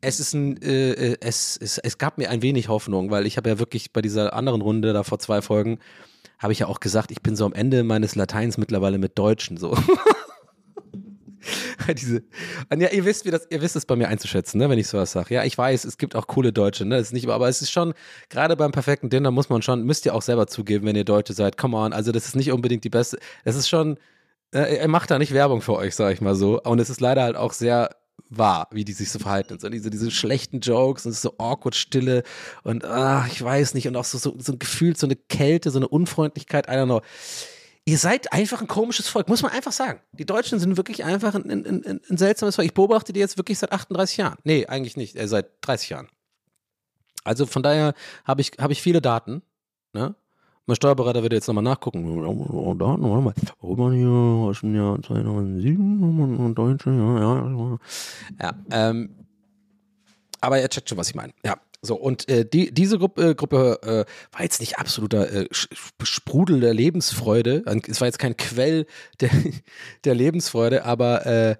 es ist ein, äh, äh, es, es, es gab mir ein wenig Hoffnung, weil ich habe ja wirklich bei dieser anderen Runde da vor zwei Folgen habe ich ja auch gesagt, ich bin so am Ende meines Lateins mittlerweile mit Deutschen so. Diese, ja, ihr wisst, wie das, ihr wisst es bei mir einzuschätzen, ne, wenn ich sowas sage. Ja, ich weiß, es gibt auch coole Deutsche, ne, ist nicht, aber es ist schon, gerade beim perfekten Dinner muss man schon, müsst ihr auch selber zugeben, wenn ihr Deutsche seid, come on, also das ist nicht unbedingt die beste, das ist schon, äh, er macht da nicht Werbung für euch, sag ich mal so, und es ist leider halt auch sehr wahr, wie die sich so verhalten so. Diese, diese schlechten Jokes und so awkward Stille und ah, ich weiß nicht. Und auch so, so, so ein Gefühl, so eine Kälte, so eine Unfreundlichkeit, I don't know ihr seid einfach ein komisches Volk, muss man einfach sagen. Die Deutschen sind wirklich einfach ein, ein, ein, ein seltsames Volk. Ich beobachte die jetzt wirklich seit 38 Jahren. Nee, eigentlich nicht, äh, seit 30 Jahren. Also von daher habe ich, hab ich viele Daten. Ne? Mein Steuerberater würde jetzt nochmal nachgucken. Daten, warte mal. Römer hier aus dem Jahr 2007, Deutsche, ja, ja. Ja, ähm, aber er checkt schon, was ich meine. Ja. So, und äh, die, diese Gruppe, äh, Gruppe äh, war jetzt nicht absoluter äh, Sprudel der Lebensfreude. Es war jetzt kein Quell der, der Lebensfreude, aber äh,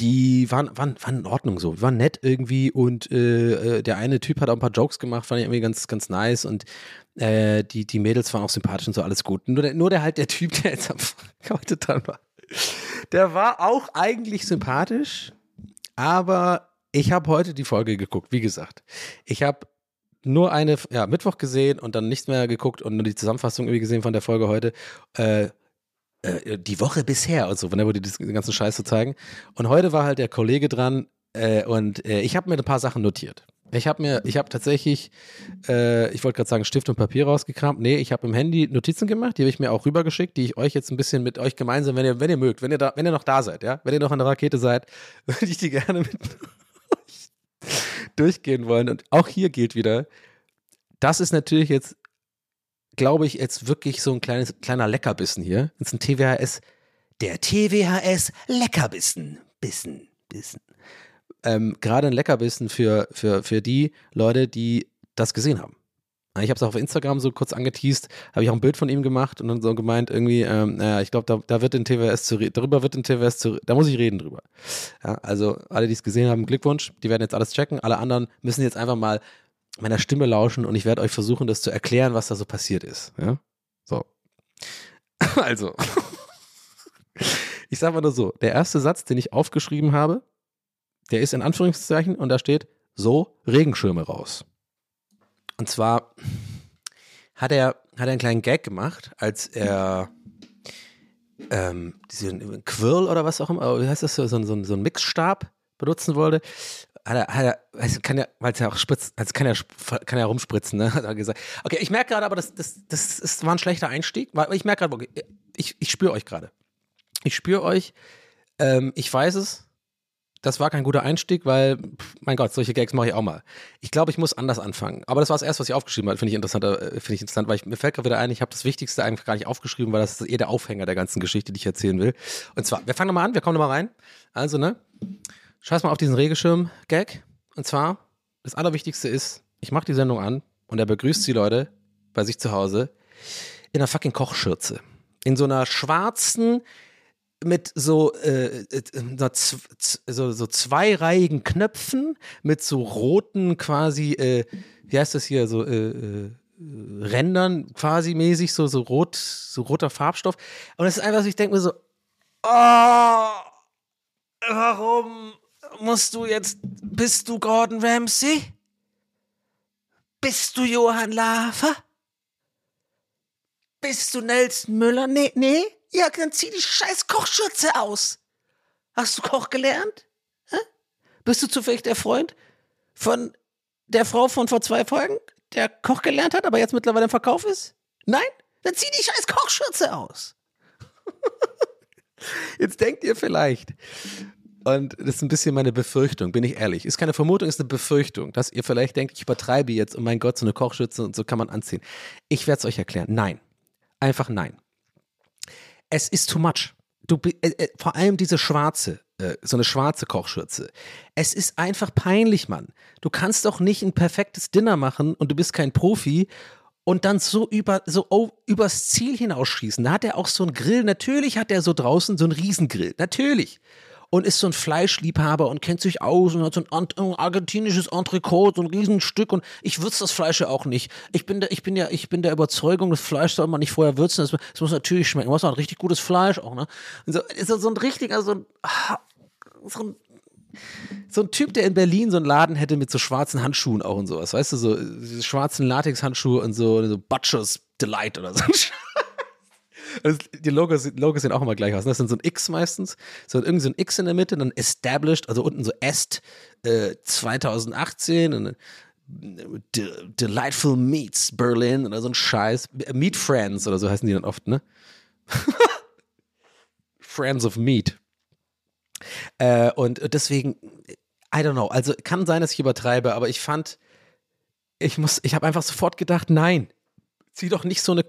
die waren, waren, waren in Ordnung so. Die waren nett irgendwie und äh, der eine Typ hat auch ein paar Jokes gemacht, fand ich irgendwie ganz, ganz nice und die, die Mädels waren auch sympathisch und so, alles gut. Nur der, nur der halt, der Typ, der jetzt am heute dran war, der war auch eigentlich sympathisch, aber ich habe heute die Folge geguckt, wie gesagt. Ich habe nur eine, ja, Mittwoch gesehen und dann nichts mehr geguckt und nur die Zusammenfassung irgendwie gesehen von der Folge heute. Äh, äh, die Woche bisher und so, wenn er wollte diesen ganzen Scheiß zu zeigen. Und heute war halt der Kollege dran äh, und äh, ich habe mir ein paar Sachen notiert. Ich habe mir, ich habe tatsächlich, äh, ich wollte gerade sagen, Stift und Papier rausgekramt. Nee, ich habe im Handy Notizen gemacht, die habe ich mir auch rübergeschickt, die ich euch jetzt ein bisschen mit euch gemeinsam, wenn ihr, wenn ihr mögt, wenn ihr da, wenn ihr noch da seid, ja, wenn ihr noch an der Rakete seid, würde ich die gerne mit durchgehen wollen. Und auch hier gilt wieder, das ist natürlich jetzt, glaube ich, jetzt wirklich so ein kleines, kleiner Leckerbissen hier. Das ist ein TWHS, der TWHS Leckerbissen. Bissen, Bissen. Ähm, Gerade ein Leckerbissen für, für, für die Leute, die das gesehen haben. Ich habe es auch auf Instagram so kurz angeteased, habe ich auch ein Bild von ihm gemacht und dann so gemeint, irgendwie, ähm, naja, ich glaube, da, da wird in TWS zu darüber wird in TWS zu da muss ich reden drüber. Ja, also alle, die es gesehen haben, Glückwunsch, die werden jetzt alles checken. Alle anderen müssen jetzt einfach mal meiner Stimme lauschen und ich werde euch versuchen, das zu erklären, was da so passiert ist. Ja? So. Also. ich sage mal nur so, der erste Satz, den ich aufgeschrieben habe, der ist in Anführungszeichen und da steht so Regenschirme raus. Und zwar hat er, hat er einen kleinen Gag gemacht, als er ähm, diesen Quirl oder was auch immer, wie heißt das, so, so, so, so einen Mixstab benutzen wollte, hat er, hat er weiß, kann ja, weil es ja auch spritzt, also kann ja, kann ja rumspritzen, ne, hat er gesagt. Okay, ich merke gerade aber, das, das, das ist, war ein schlechter Einstieg, ich merke gerade, ich, ich spüre euch gerade. Ich spüre euch, ähm, ich weiß es, das war kein guter Einstieg, weil, mein Gott, solche Gags mache ich auch mal. Ich glaube, ich muss anders anfangen. Aber das war das erste, was ich aufgeschrieben habe. Finde ich interessant, äh, finde ich interessant, weil ich, mir fällt gerade wieder ein, ich habe das Wichtigste eigentlich gar nicht aufgeschrieben, weil das ist eher der Aufhänger der ganzen Geschichte, die ich erzählen will. Und zwar, wir fangen nochmal an, wir kommen nochmal rein. Also, ne? Scheiß mal auf diesen Regenschirm-Gag. Und zwar, das Allerwichtigste ist, ich mache die Sendung an und er begrüßt die Leute bei sich zu Hause in einer fucking Kochschürze. In so einer schwarzen, mit so, äh, äh, so, so zweireihigen Knöpfen, mit so roten quasi, äh, wie heißt das hier, so äh, äh, Rändern quasi mäßig, so, so rot, so roter Farbstoff. Und es ist einfach so, ich denke mir so, oh, warum musst du jetzt, bist du Gordon Ramsay? Bist du Johann Lafer? Bist du Nelson Müller? Nee, nee. Ja, dann zieh die scheiß Kochschürze aus. Hast du Koch gelernt? Hä? Bist du zufällig der Freund von der Frau von vor zwei Folgen, der Koch gelernt hat, aber jetzt mittlerweile im Verkauf ist? Nein? Dann zieh die scheiß Kochschürze aus. jetzt denkt ihr vielleicht, und das ist ein bisschen meine Befürchtung, bin ich ehrlich. Ist keine Vermutung, ist eine Befürchtung, dass ihr vielleicht denkt, ich übertreibe jetzt, oh mein Gott, so eine Kochschürze und so kann man anziehen. Ich werde es euch erklären. Nein. Einfach nein. Es ist too much. Du, äh, äh, vor allem diese schwarze, äh, so eine schwarze Kochschürze. Es ist einfach peinlich, Mann. Du kannst doch nicht ein perfektes Dinner machen und du bist kein Profi und dann so über so übers Ziel hinausschießen. Da hat er auch so einen Grill. Natürlich hat er so draußen so einen Riesengrill. Natürlich und ist so ein Fleischliebhaber und kennt sich aus und hat so ein, ein argentinisches Entrecote, so ein Riesenstück und ich würze das Fleisch ja auch nicht. Ich bin, der, ich bin ja, ich bin der Überzeugung, das Fleisch soll man nicht vorher würzen, es, muss natürlich schmecken. Du hast auch ein richtig gutes Fleisch auch, ne? Und so, ist so ein richtiger, so ein, so ein so ein Typ, der in Berlin so einen Laden hätte mit so schwarzen Handschuhen auch und sowas, weißt du, so schwarzen Latex-Handschuhe und so, so Butcher's Delight oder so. Also die Logos, Logos sehen auch immer gleich aus. Ne? Das sind so ein X meistens, so irgendwie so ein X in der Mitte, dann Established, also unten so Est äh, 2018 und dann De Delightful Meats Berlin oder so ein Scheiß. Meat Friends oder so heißen die dann oft, ne? Friends of Meat. Äh, und deswegen, I don't know. Also kann sein, dass ich übertreibe, aber ich fand, ich muss, ich habe einfach sofort gedacht, nein, zieh doch nicht so eine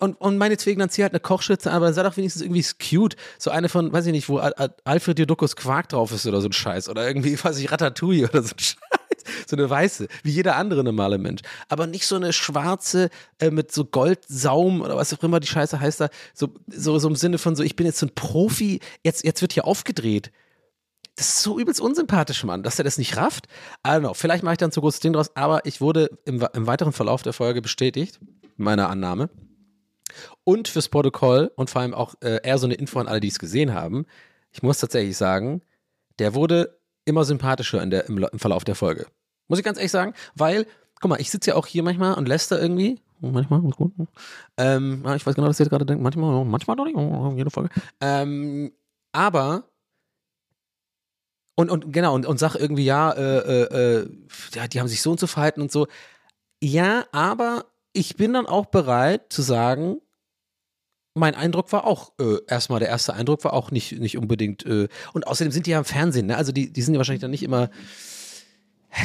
und, und meinetwegen dann zieh halt eine Kochschürze an, aber dann sei doch wenigstens irgendwie cute. So eine von, weiß ich nicht, wo Alfred Jodokus Quark drauf ist oder so ein Scheiß. Oder irgendwie, weiß ich, Ratatouille oder so ein Scheiß. So eine weiße, wie jeder andere normale Mensch. Aber nicht so eine schwarze äh, mit so Goldsaum oder was auch immer die Scheiße heißt da. So, so, so im Sinne von so, ich bin jetzt so ein Profi, jetzt, jetzt wird hier aufgedreht. Das ist so übelst unsympathisch, Mann, dass er das nicht rafft. I don't know, vielleicht mache ich dann zu großes Ding draus, aber ich wurde im, im weiteren Verlauf der Folge bestätigt, meiner Annahme. Und fürs Protokoll und vor allem auch äh, eher so eine Info an alle, die es gesehen haben. Ich muss tatsächlich sagen, der wurde immer sympathischer in der, im, im Verlauf der Folge. Muss ich ganz ehrlich sagen, weil, guck mal, ich sitze ja auch hier manchmal und lässt da irgendwie. Manchmal, gut. Ähm, ich weiß genau, dass ihr gerade denkt, manchmal, manchmal doch nicht, jede Folge. Ähm, aber und, und genau, und, und sag irgendwie, ja, äh, äh, äh, ja, die haben sich so und so verhalten und so. Ja, aber ich bin dann auch bereit zu sagen, mein Eindruck war auch, äh, erstmal der erste Eindruck war auch nicht, nicht unbedingt, äh, und außerdem sind die ja im Fernsehen, ne? Also die, die sind ja wahrscheinlich dann nicht immer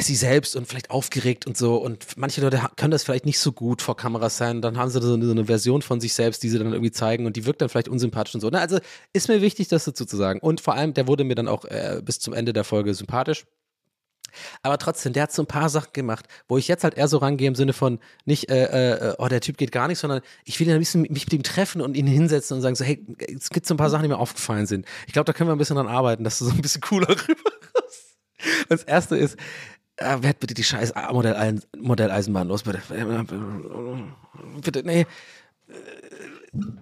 sie selbst und vielleicht aufgeregt und so. Und manche Leute können das vielleicht nicht so gut vor Kameras sein. Dann haben sie so eine, so eine, Version von sich selbst, die sie dann irgendwie zeigen und die wirkt dann vielleicht unsympathisch und so. Ne? Also ist mir wichtig, das dazu zu sagen. Und vor allem, der wurde mir dann auch äh, bis zum Ende der Folge sympathisch. Aber trotzdem, der hat so ein paar Sachen gemacht, wo ich jetzt halt eher so rangehe im Sinne von nicht, äh, äh, oh, der Typ geht gar nicht, sondern ich will ihn ein bisschen mich mit ihm treffen und ihn hinsetzen und sagen so, hey, es gibt so ein paar Sachen, die mir aufgefallen sind. Ich glaube, da können wir ein bisschen dran arbeiten, dass du so ein bisschen cooler rüber Das erste ist, werd bitte die scheiß Modell Modelleisenbahn los, bitte. Bitte, nee.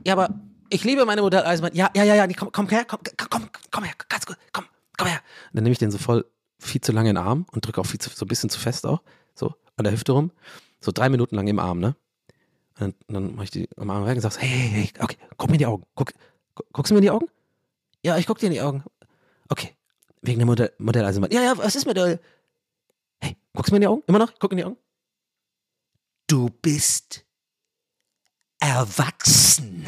Ja, aber ich liebe meine Modelleisenbahn. Ja, ja, ja, ja, komm, komm her, komm, komm, komm her, ganz gut, komm, komm her. Und dann nehme ich den so voll viel zu lange in den Arm und drücke auch viel zu, so ein bisschen zu fest auch, so an der Hüfte rum. So drei Minuten lang im Arm, ne? Und dann mache ich die am Arm weg und sagst, hey, hey, hey, okay, guck mir in die Augen. Guck, guckst du mir in die Augen? Ja, ich guck dir in die Augen. Okay. Wegen der Modell, Modelleisenbahn. Ja, ja, was ist mit der? Guckst du mir in die Augen? Immer noch? Guck in die Augen. Du bist erwachsen.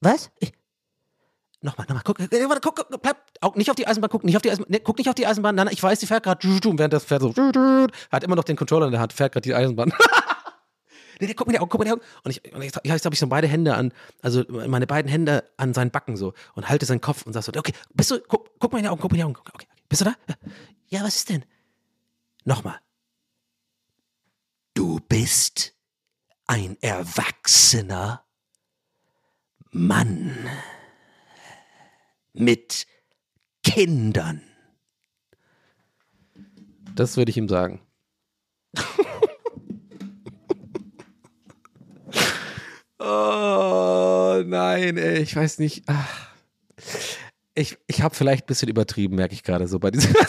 Was? Ich, Nochmal, nochmal, guck, äh, warte, guck, guck, bleib, auch nicht auf die Eisenbahn, guck nicht auf die Eisenbahn, nee, guck nicht auf die Eisenbahn, nein, ich weiß, die fährt gerade, während das fährt so, hat immer noch den Controller in der Hand, fährt gerade die Eisenbahn. nee, guck mir die Augen, guck mir die Augen. Und ich, und ich, ja, jetzt habe ich so beide Hände an, also meine beiden Hände an seinen Backen so und halte seinen Kopf und sag so, okay, bist du, guck, guck mir in die Augen, guck mir in die Augen, okay, okay, bist du da? Ja, was ist denn? Nochmal. Du bist ein erwachsener Mann mit Kindern. Das würde ich ihm sagen. oh nein, ey, ich weiß nicht. Ach. Ich, ich habe vielleicht ein bisschen übertrieben, merke ich gerade so bei dieser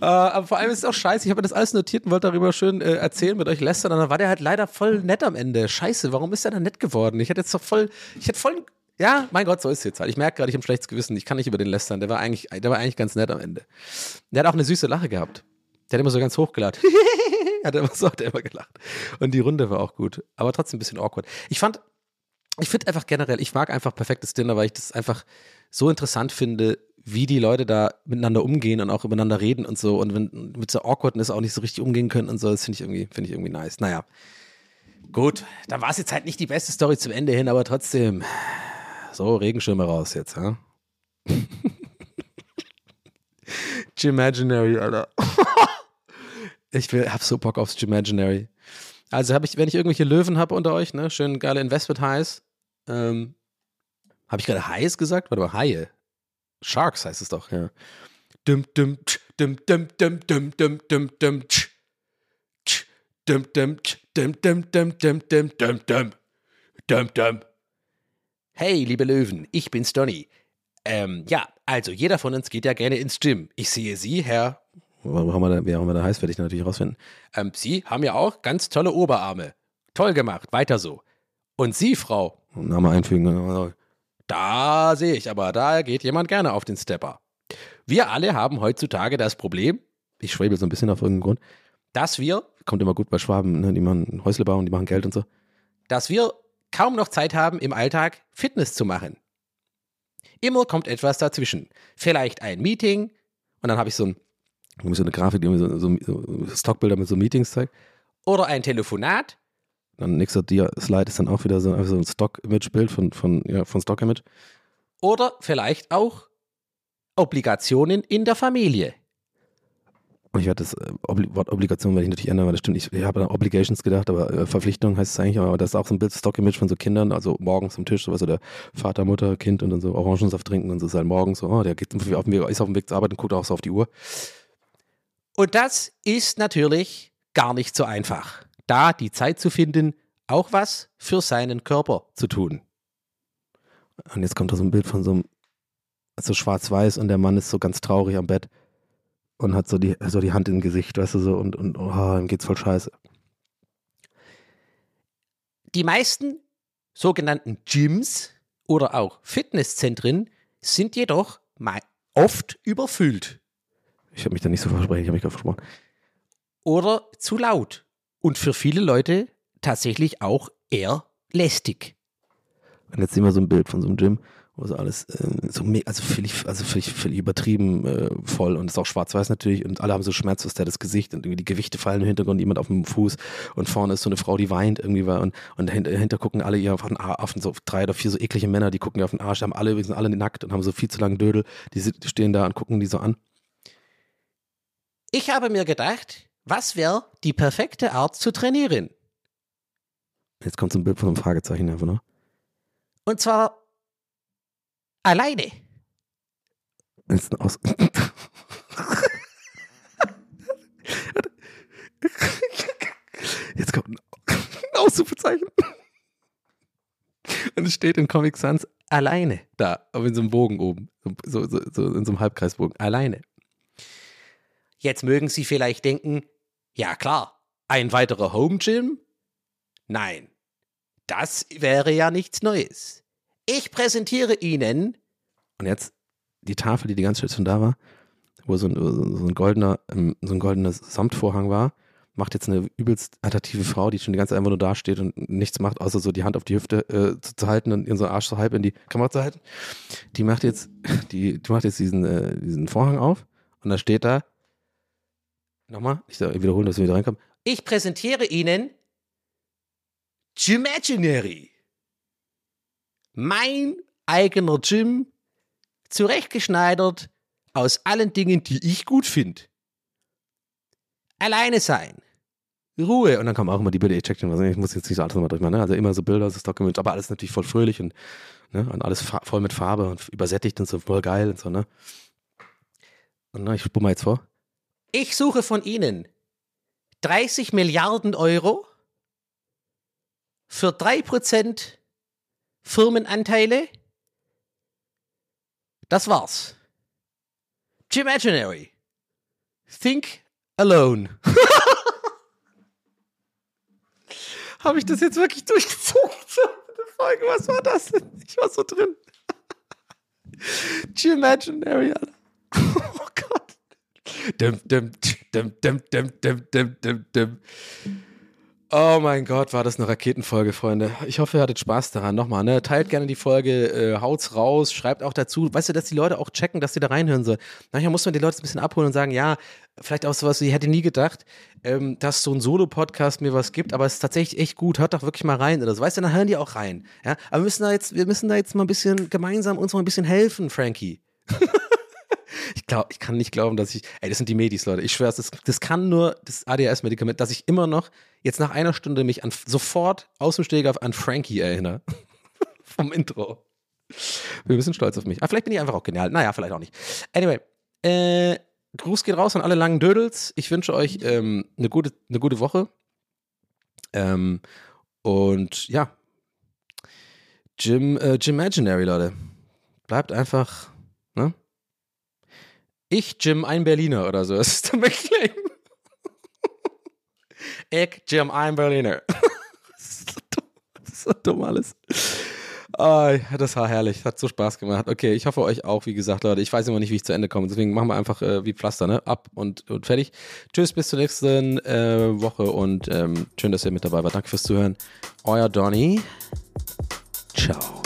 Äh, aber vor allem ist es auch scheiße. Ich habe mir das alles notiert und wollte darüber schön äh, erzählen mit euch lästern. Und dann war der halt leider voll nett am Ende. Scheiße, warum ist der dann nett geworden? Ich hätte jetzt doch voll, ich hätte voll, ja, mein Gott, so ist es jetzt halt. Ich merke gerade, ich habe ein schlechtes Gewissen. Ich kann nicht über den lästern. Der war eigentlich, der war eigentlich ganz nett am Ende. Der hat auch eine süße Lache gehabt. Der hat immer so ganz hochgelacht. hat immer so, hat er immer gelacht. Und die Runde war auch gut. Aber trotzdem ein bisschen awkward. Ich fand, ich finde einfach generell, ich mag einfach perfektes Dinner, weil ich das einfach so interessant finde, wie die Leute da miteinander umgehen und auch übereinander reden und so und wenn mit so Awkwardness auch nicht so richtig umgehen können und so, das finde ich irgendwie, finde ich irgendwie nice. Naja. Gut, da war es jetzt halt nicht die beste Story zum Ende hin, aber trotzdem. So, Regenschirme raus jetzt, ja? Imaginary, Alter. ich will, hab so Bock aufs Imaginary. Also habe ich, wenn ich irgendwelche Löwen habe unter euch, ne, schön geile Investment Highs. Ähm, habe ich gerade Highs gesagt? Warte mal, Haie. Sharks heißt es doch, ja. Dum dum tsch, dum dum dum dum dum dum dum tsch. Dum dum dum dum dum dum dum dum dum. Dum dum. Hey, liebe Löwen, ich bin's Donny. Ähm, ja, also jeder von uns geht ja gerne ins Gym. Ich sehe Sie, Herr, warum haben wir da, wer auch immer da heißt, werde ich natürlich rausfinden. Ähm, Sie haben ja auch ganz tolle Oberarme. Toll gemacht, weiter so. Und Sie, Frau, Name einfügen, da sehe ich aber, da geht jemand gerne auf den Stepper. Wir alle haben heutzutage das Problem, ich schwebe so ein bisschen auf irgendeinen Grund, dass wir, kommt immer gut bei Schwaben, ne, die machen Häusle bauen, die machen Geld und so, dass wir kaum noch Zeit haben, im Alltag Fitness zu machen. Immer kommt etwas dazwischen. Vielleicht ein Meeting und dann habe ich so, ein, so eine Grafik, die mir so, so, so Stockbilder mit so Meetings zeigt. Oder ein Telefonat dann nächster Slide ist dann auch wieder so, so ein Stock-Image-Bild von, von, ja, von Stock-Image. Oder vielleicht auch Obligationen in der Familie. Und ich werde das äh, Wort Obligation werde ich natürlich ändern, weil das stimmt. Ich, habe an Obligations gedacht, aber äh, Verpflichtung heißt es eigentlich, aber das ist auch so ein Bild, Stock-Image von so Kindern, also morgens am Tisch, sowas, so der Vater, Mutter, Kind und dann so Orangensaft trinken und so ist halt morgens so, oh, der geht auf dem Weg, ist auf dem Weg zur Arbeit und guckt auch so auf die Uhr. Und das ist natürlich gar nicht so einfach da die Zeit zu finden, auch was für seinen Körper zu tun. Und jetzt kommt da so ein Bild von so einem, so schwarz-weiß und der Mann ist so ganz traurig am Bett und hat so die, so die Hand im Gesicht, weißt du, so und, und oh, ihm geht's voll scheiße. Die meisten sogenannten Gyms oder auch Fitnesszentren sind jedoch oft überfüllt. Ich habe mich da nicht so versprochen, ich habe mich gerade versprochen. Oder zu laut und für viele Leute tatsächlich auch eher lästig. Und jetzt sehen wir so ein Bild von so einem Gym, wo so alles äh, so also völlig, also völlig, völlig übertrieben äh, voll und ist auch schwarz-weiß natürlich und alle haben so schmerzverzerrtes Gesicht und irgendwie die Gewichte fallen im Hintergrund, jemand auf dem Fuß und vorne ist so eine Frau, die weint irgendwie war und, und dahinter, dahinter gucken alle ihr auf den Arsch, so drei oder vier so eklige Männer, die gucken ihr auf den Arsch, haben alle, sind alle nackt und haben so viel zu langen Dödel, die, die stehen da und gucken die so an. Ich habe mir gedacht, was wäre die perfekte Art zu trainieren? Jetzt kommt so ein Bild von einem Fragezeichen einfach, ne? Und zwar alleine. Jetzt aus. Jetzt kommt ein Ausrufezeichen. Und es steht in Comic Sans alleine da, aber in so einem Bogen oben. So, so, so in so einem Halbkreisbogen. Alleine. Jetzt mögen Sie vielleicht denken, ja klar, ein weiterer Home Gym? Nein, das wäre ja nichts Neues. Ich präsentiere Ihnen. Und jetzt die Tafel, die die ganze Zeit schon da war, wo so ein, so ein goldener, ähm, so ein goldener Samtvorhang war, macht jetzt eine übelst attraktive Frau, die schon die ganze Zeit einfach nur da steht und nichts macht, außer so die Hand auf die Hüfte äh, zu, zu, halten und ihren so Arsch so halb in die Kamera zu halten. Die macht jetzt, die, die macht jetzt diesen, äh, diesen Vorhang auf und da steht da Nochmal, ich wiederhole, dass wir wieder reinkommen. Ich präsentiere Ihnen Gymaginary. Mein eigener Gym, zurechtgeschneidert aus allen Dingen, die ich gut finde. Alleine sein. Ruhe. Und dann kommen auch immer die Bilder, ich check den, ich muss jetzt nicht so alles nochmal durchmachen, ne? Also immer so Bilder, so Stockimage, aber alles natürlich voll fröhlich und, ne? und alles voll mit Farbe und übersättigt und so voll geil und so, ne? Und na, ich spule mal jetzt vor. Ich suche von Ihnen 30 Milliarden Euro für 3% Firmenanteile. Das war's. Imaginary. Think alone. Habe ich das jetzt wirklich durchgezogen? Was war das? Ich war so drin. Imaginary, Alter. Oh Gott. Dum, dum, dum, dum, dum, dum, dum, dum. Oh mein Gott, war das eine Raketenfolge, Freunde. Ich hoffe, ihr hattet Spaß daran. Nochmal, ne? Teilt gerne die Folge, äh, haut's raus, schreibt auch dazu. Weißt du, dass die Leute auch checken, dass sie da reinhören sollen. Manchmal muss man die Leute ein bisschen abholen und sagen, ja, vielleicht auch sowas, ich hätte nie gedacht, ähm, dass so ein Solo-Podcast mir was gibt, aber es ist tatsächlich echt gut. Hört doch wirklich mal rein oder so. Weißt du, dann hören die auch rein. Ja? Aber wir müssen da jetzt, wir müssen da jetzt mal ein bisschen gemeinsam uns mal ein bisschen helfen, Frankie. Ich glaube, ich kann nicht glauben, dass ich, ey, das sind die Medis, Leute. Ich schwöre, das, das kann nur das ADHS-Medikament, dass ich immer noch jetzt nach einer Stunde mich an, sofort aus dem Steg an Frankie erinnere. Vom Intro. Wir bisschen stolz auf mich. Aber vielleicht bin ich einfach auch genial. Naja, vielleicht auch nicht. Anyway, äh, Gruß geht raus an alle langen Dödels. Ich wünsche euch ähm, eine, gute, eine gute Woche. Ähm, und ja, Jim, äh, Jim Imaginary, Leute. Bleibt einfach? Ich, Jim, ein Berliner oder so. Das ist der McClaim. ich, Jim, ein Berliner. das, ist so dumm. das ist so dumm alles. Oh, das war herrlich. Hat so Spaß gemacht. Okay, ich hoffe euch auch, wie gesagt, Leute. Ich weiß immer nicht, wie ich zu Ende komme. Deswegen machen wir einfach äh, wie Pflaster, ne? Ab und, und fertig. Tschüss, bis zur nächsten äh, Woche und ähm, schön, dass ihr mit dabei wart. Danke fürs Zuhören. Euer Donny. Ciao.